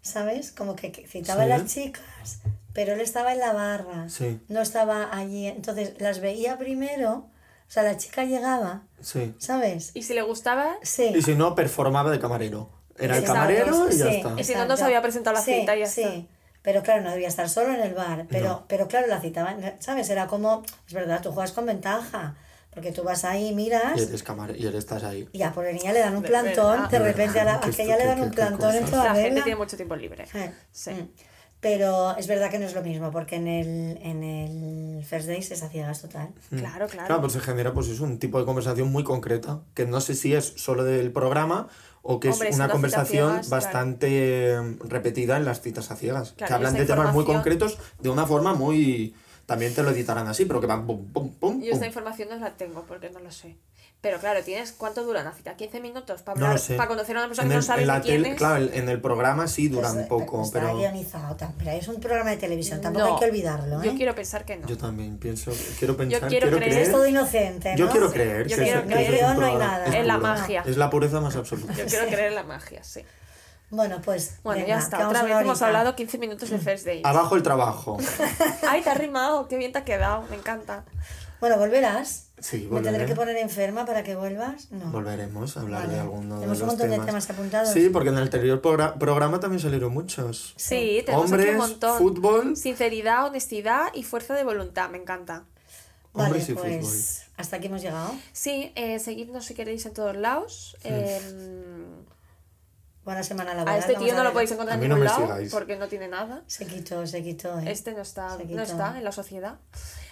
¿sabes? Como que, que citaba Sí. a las chicas, pero él estaba en la barra, Sí. no estaba allí. Entonces las veía primero, o sea, la chica llegaba, Sí. ¿sabes? Y si le gustaba, Sí. Y si no, performaba de camarero. Era el camarero y ya sí, está. Y si no, no se había presentado la Sí, cita y ya sí. está. Pero claro, no debía estar solo en el bar. Pero, No. pero claro, la citaba, ¿sabes? Era como, es verdad, tú juegas con ventaja. Porque tú vas ahí, miras, Y eres camarero y eres estás ahí. y a por niña le dan un De plantón. verdad. De repente a, la, a aquella le dan un qué- qué plantón en toda la gente tiene mucho tiempo libre. Eh, Sí. mm. Pero es verdad que no es lo mismo, porque en el, en el First Days es a ciegas total. Claro, claro. Claro, pues se genera pues es un tipo de conversación muy concreta, que no sé si es solo del programa o que Hombre, es una conversación ciegas, bastante eh, repetida en las citas a ciegas, Claro, que hablan de temas muy concretos de una forma muy... También te lo editarán así, pero que van pum, pum, pum, Yo esta información no la tengo porque no lo sé. Pero claro, tienes ¿cuánto dura una cita? ¿15 minutos para No hablar, lo sé. para conocer a una persona En que el- no sabes en la quién tele- es? Claro, en- en el programa sí dura Pues, un poco, Está pero guionizado también. Pero es un programa de televisión, tampoco No, hay que olvidarlo. ¿eh? Yo quiero pensar que no. yo también pienso, quiero pensar, quiero quiero, creer- creer, Es todo inocente, ¿no? yo quiero creer Yo que, quiero que no hay nada. es En la magia. Es la pureza más absoluta. Yo quiero creer en la magia, sí. Bueno, pues. Bueno, venga, ya está. Otra vez hemos hablado 15 minutos de First Days. Abajo el trabajo. *laughs* Ay, te has rimado. Qué bien te ha quedado. Me encanta. Bueno, volverás. Sí, ¿Me tendré volveré. que poner enferma para que vuelvas? No. Volveremos a hablar Vale. de alguno de Tenemos los un montón de temas. apuntados. Sí, porque en el anterior progra- programa también salieron muchos. Sí, tenemos aquí Hombres, un montón. fútbol. Sinceridad, honestidad y fuerza de voluntad. Me encanta. Vale, Hombres y pues fútbol. hasta aquí hemos llegado. Sí, eh, seguidnos si queréis en todos lados. Eh, Buena semana laboral. a este tío no lo podéis encontrar en no ningún lado sigáis. porque no tiene nada. Se quitó, se quitó. ¿eh? Este no está, Se no está en la sociedad.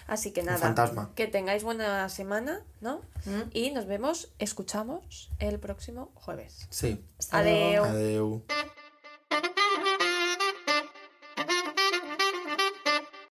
Así que nada. fantasma. Que tengáis buena semana, ¿no? Mm. Y nos vemos, escuchamos el próximo jueves. Sí. Hasta luego. Adeu.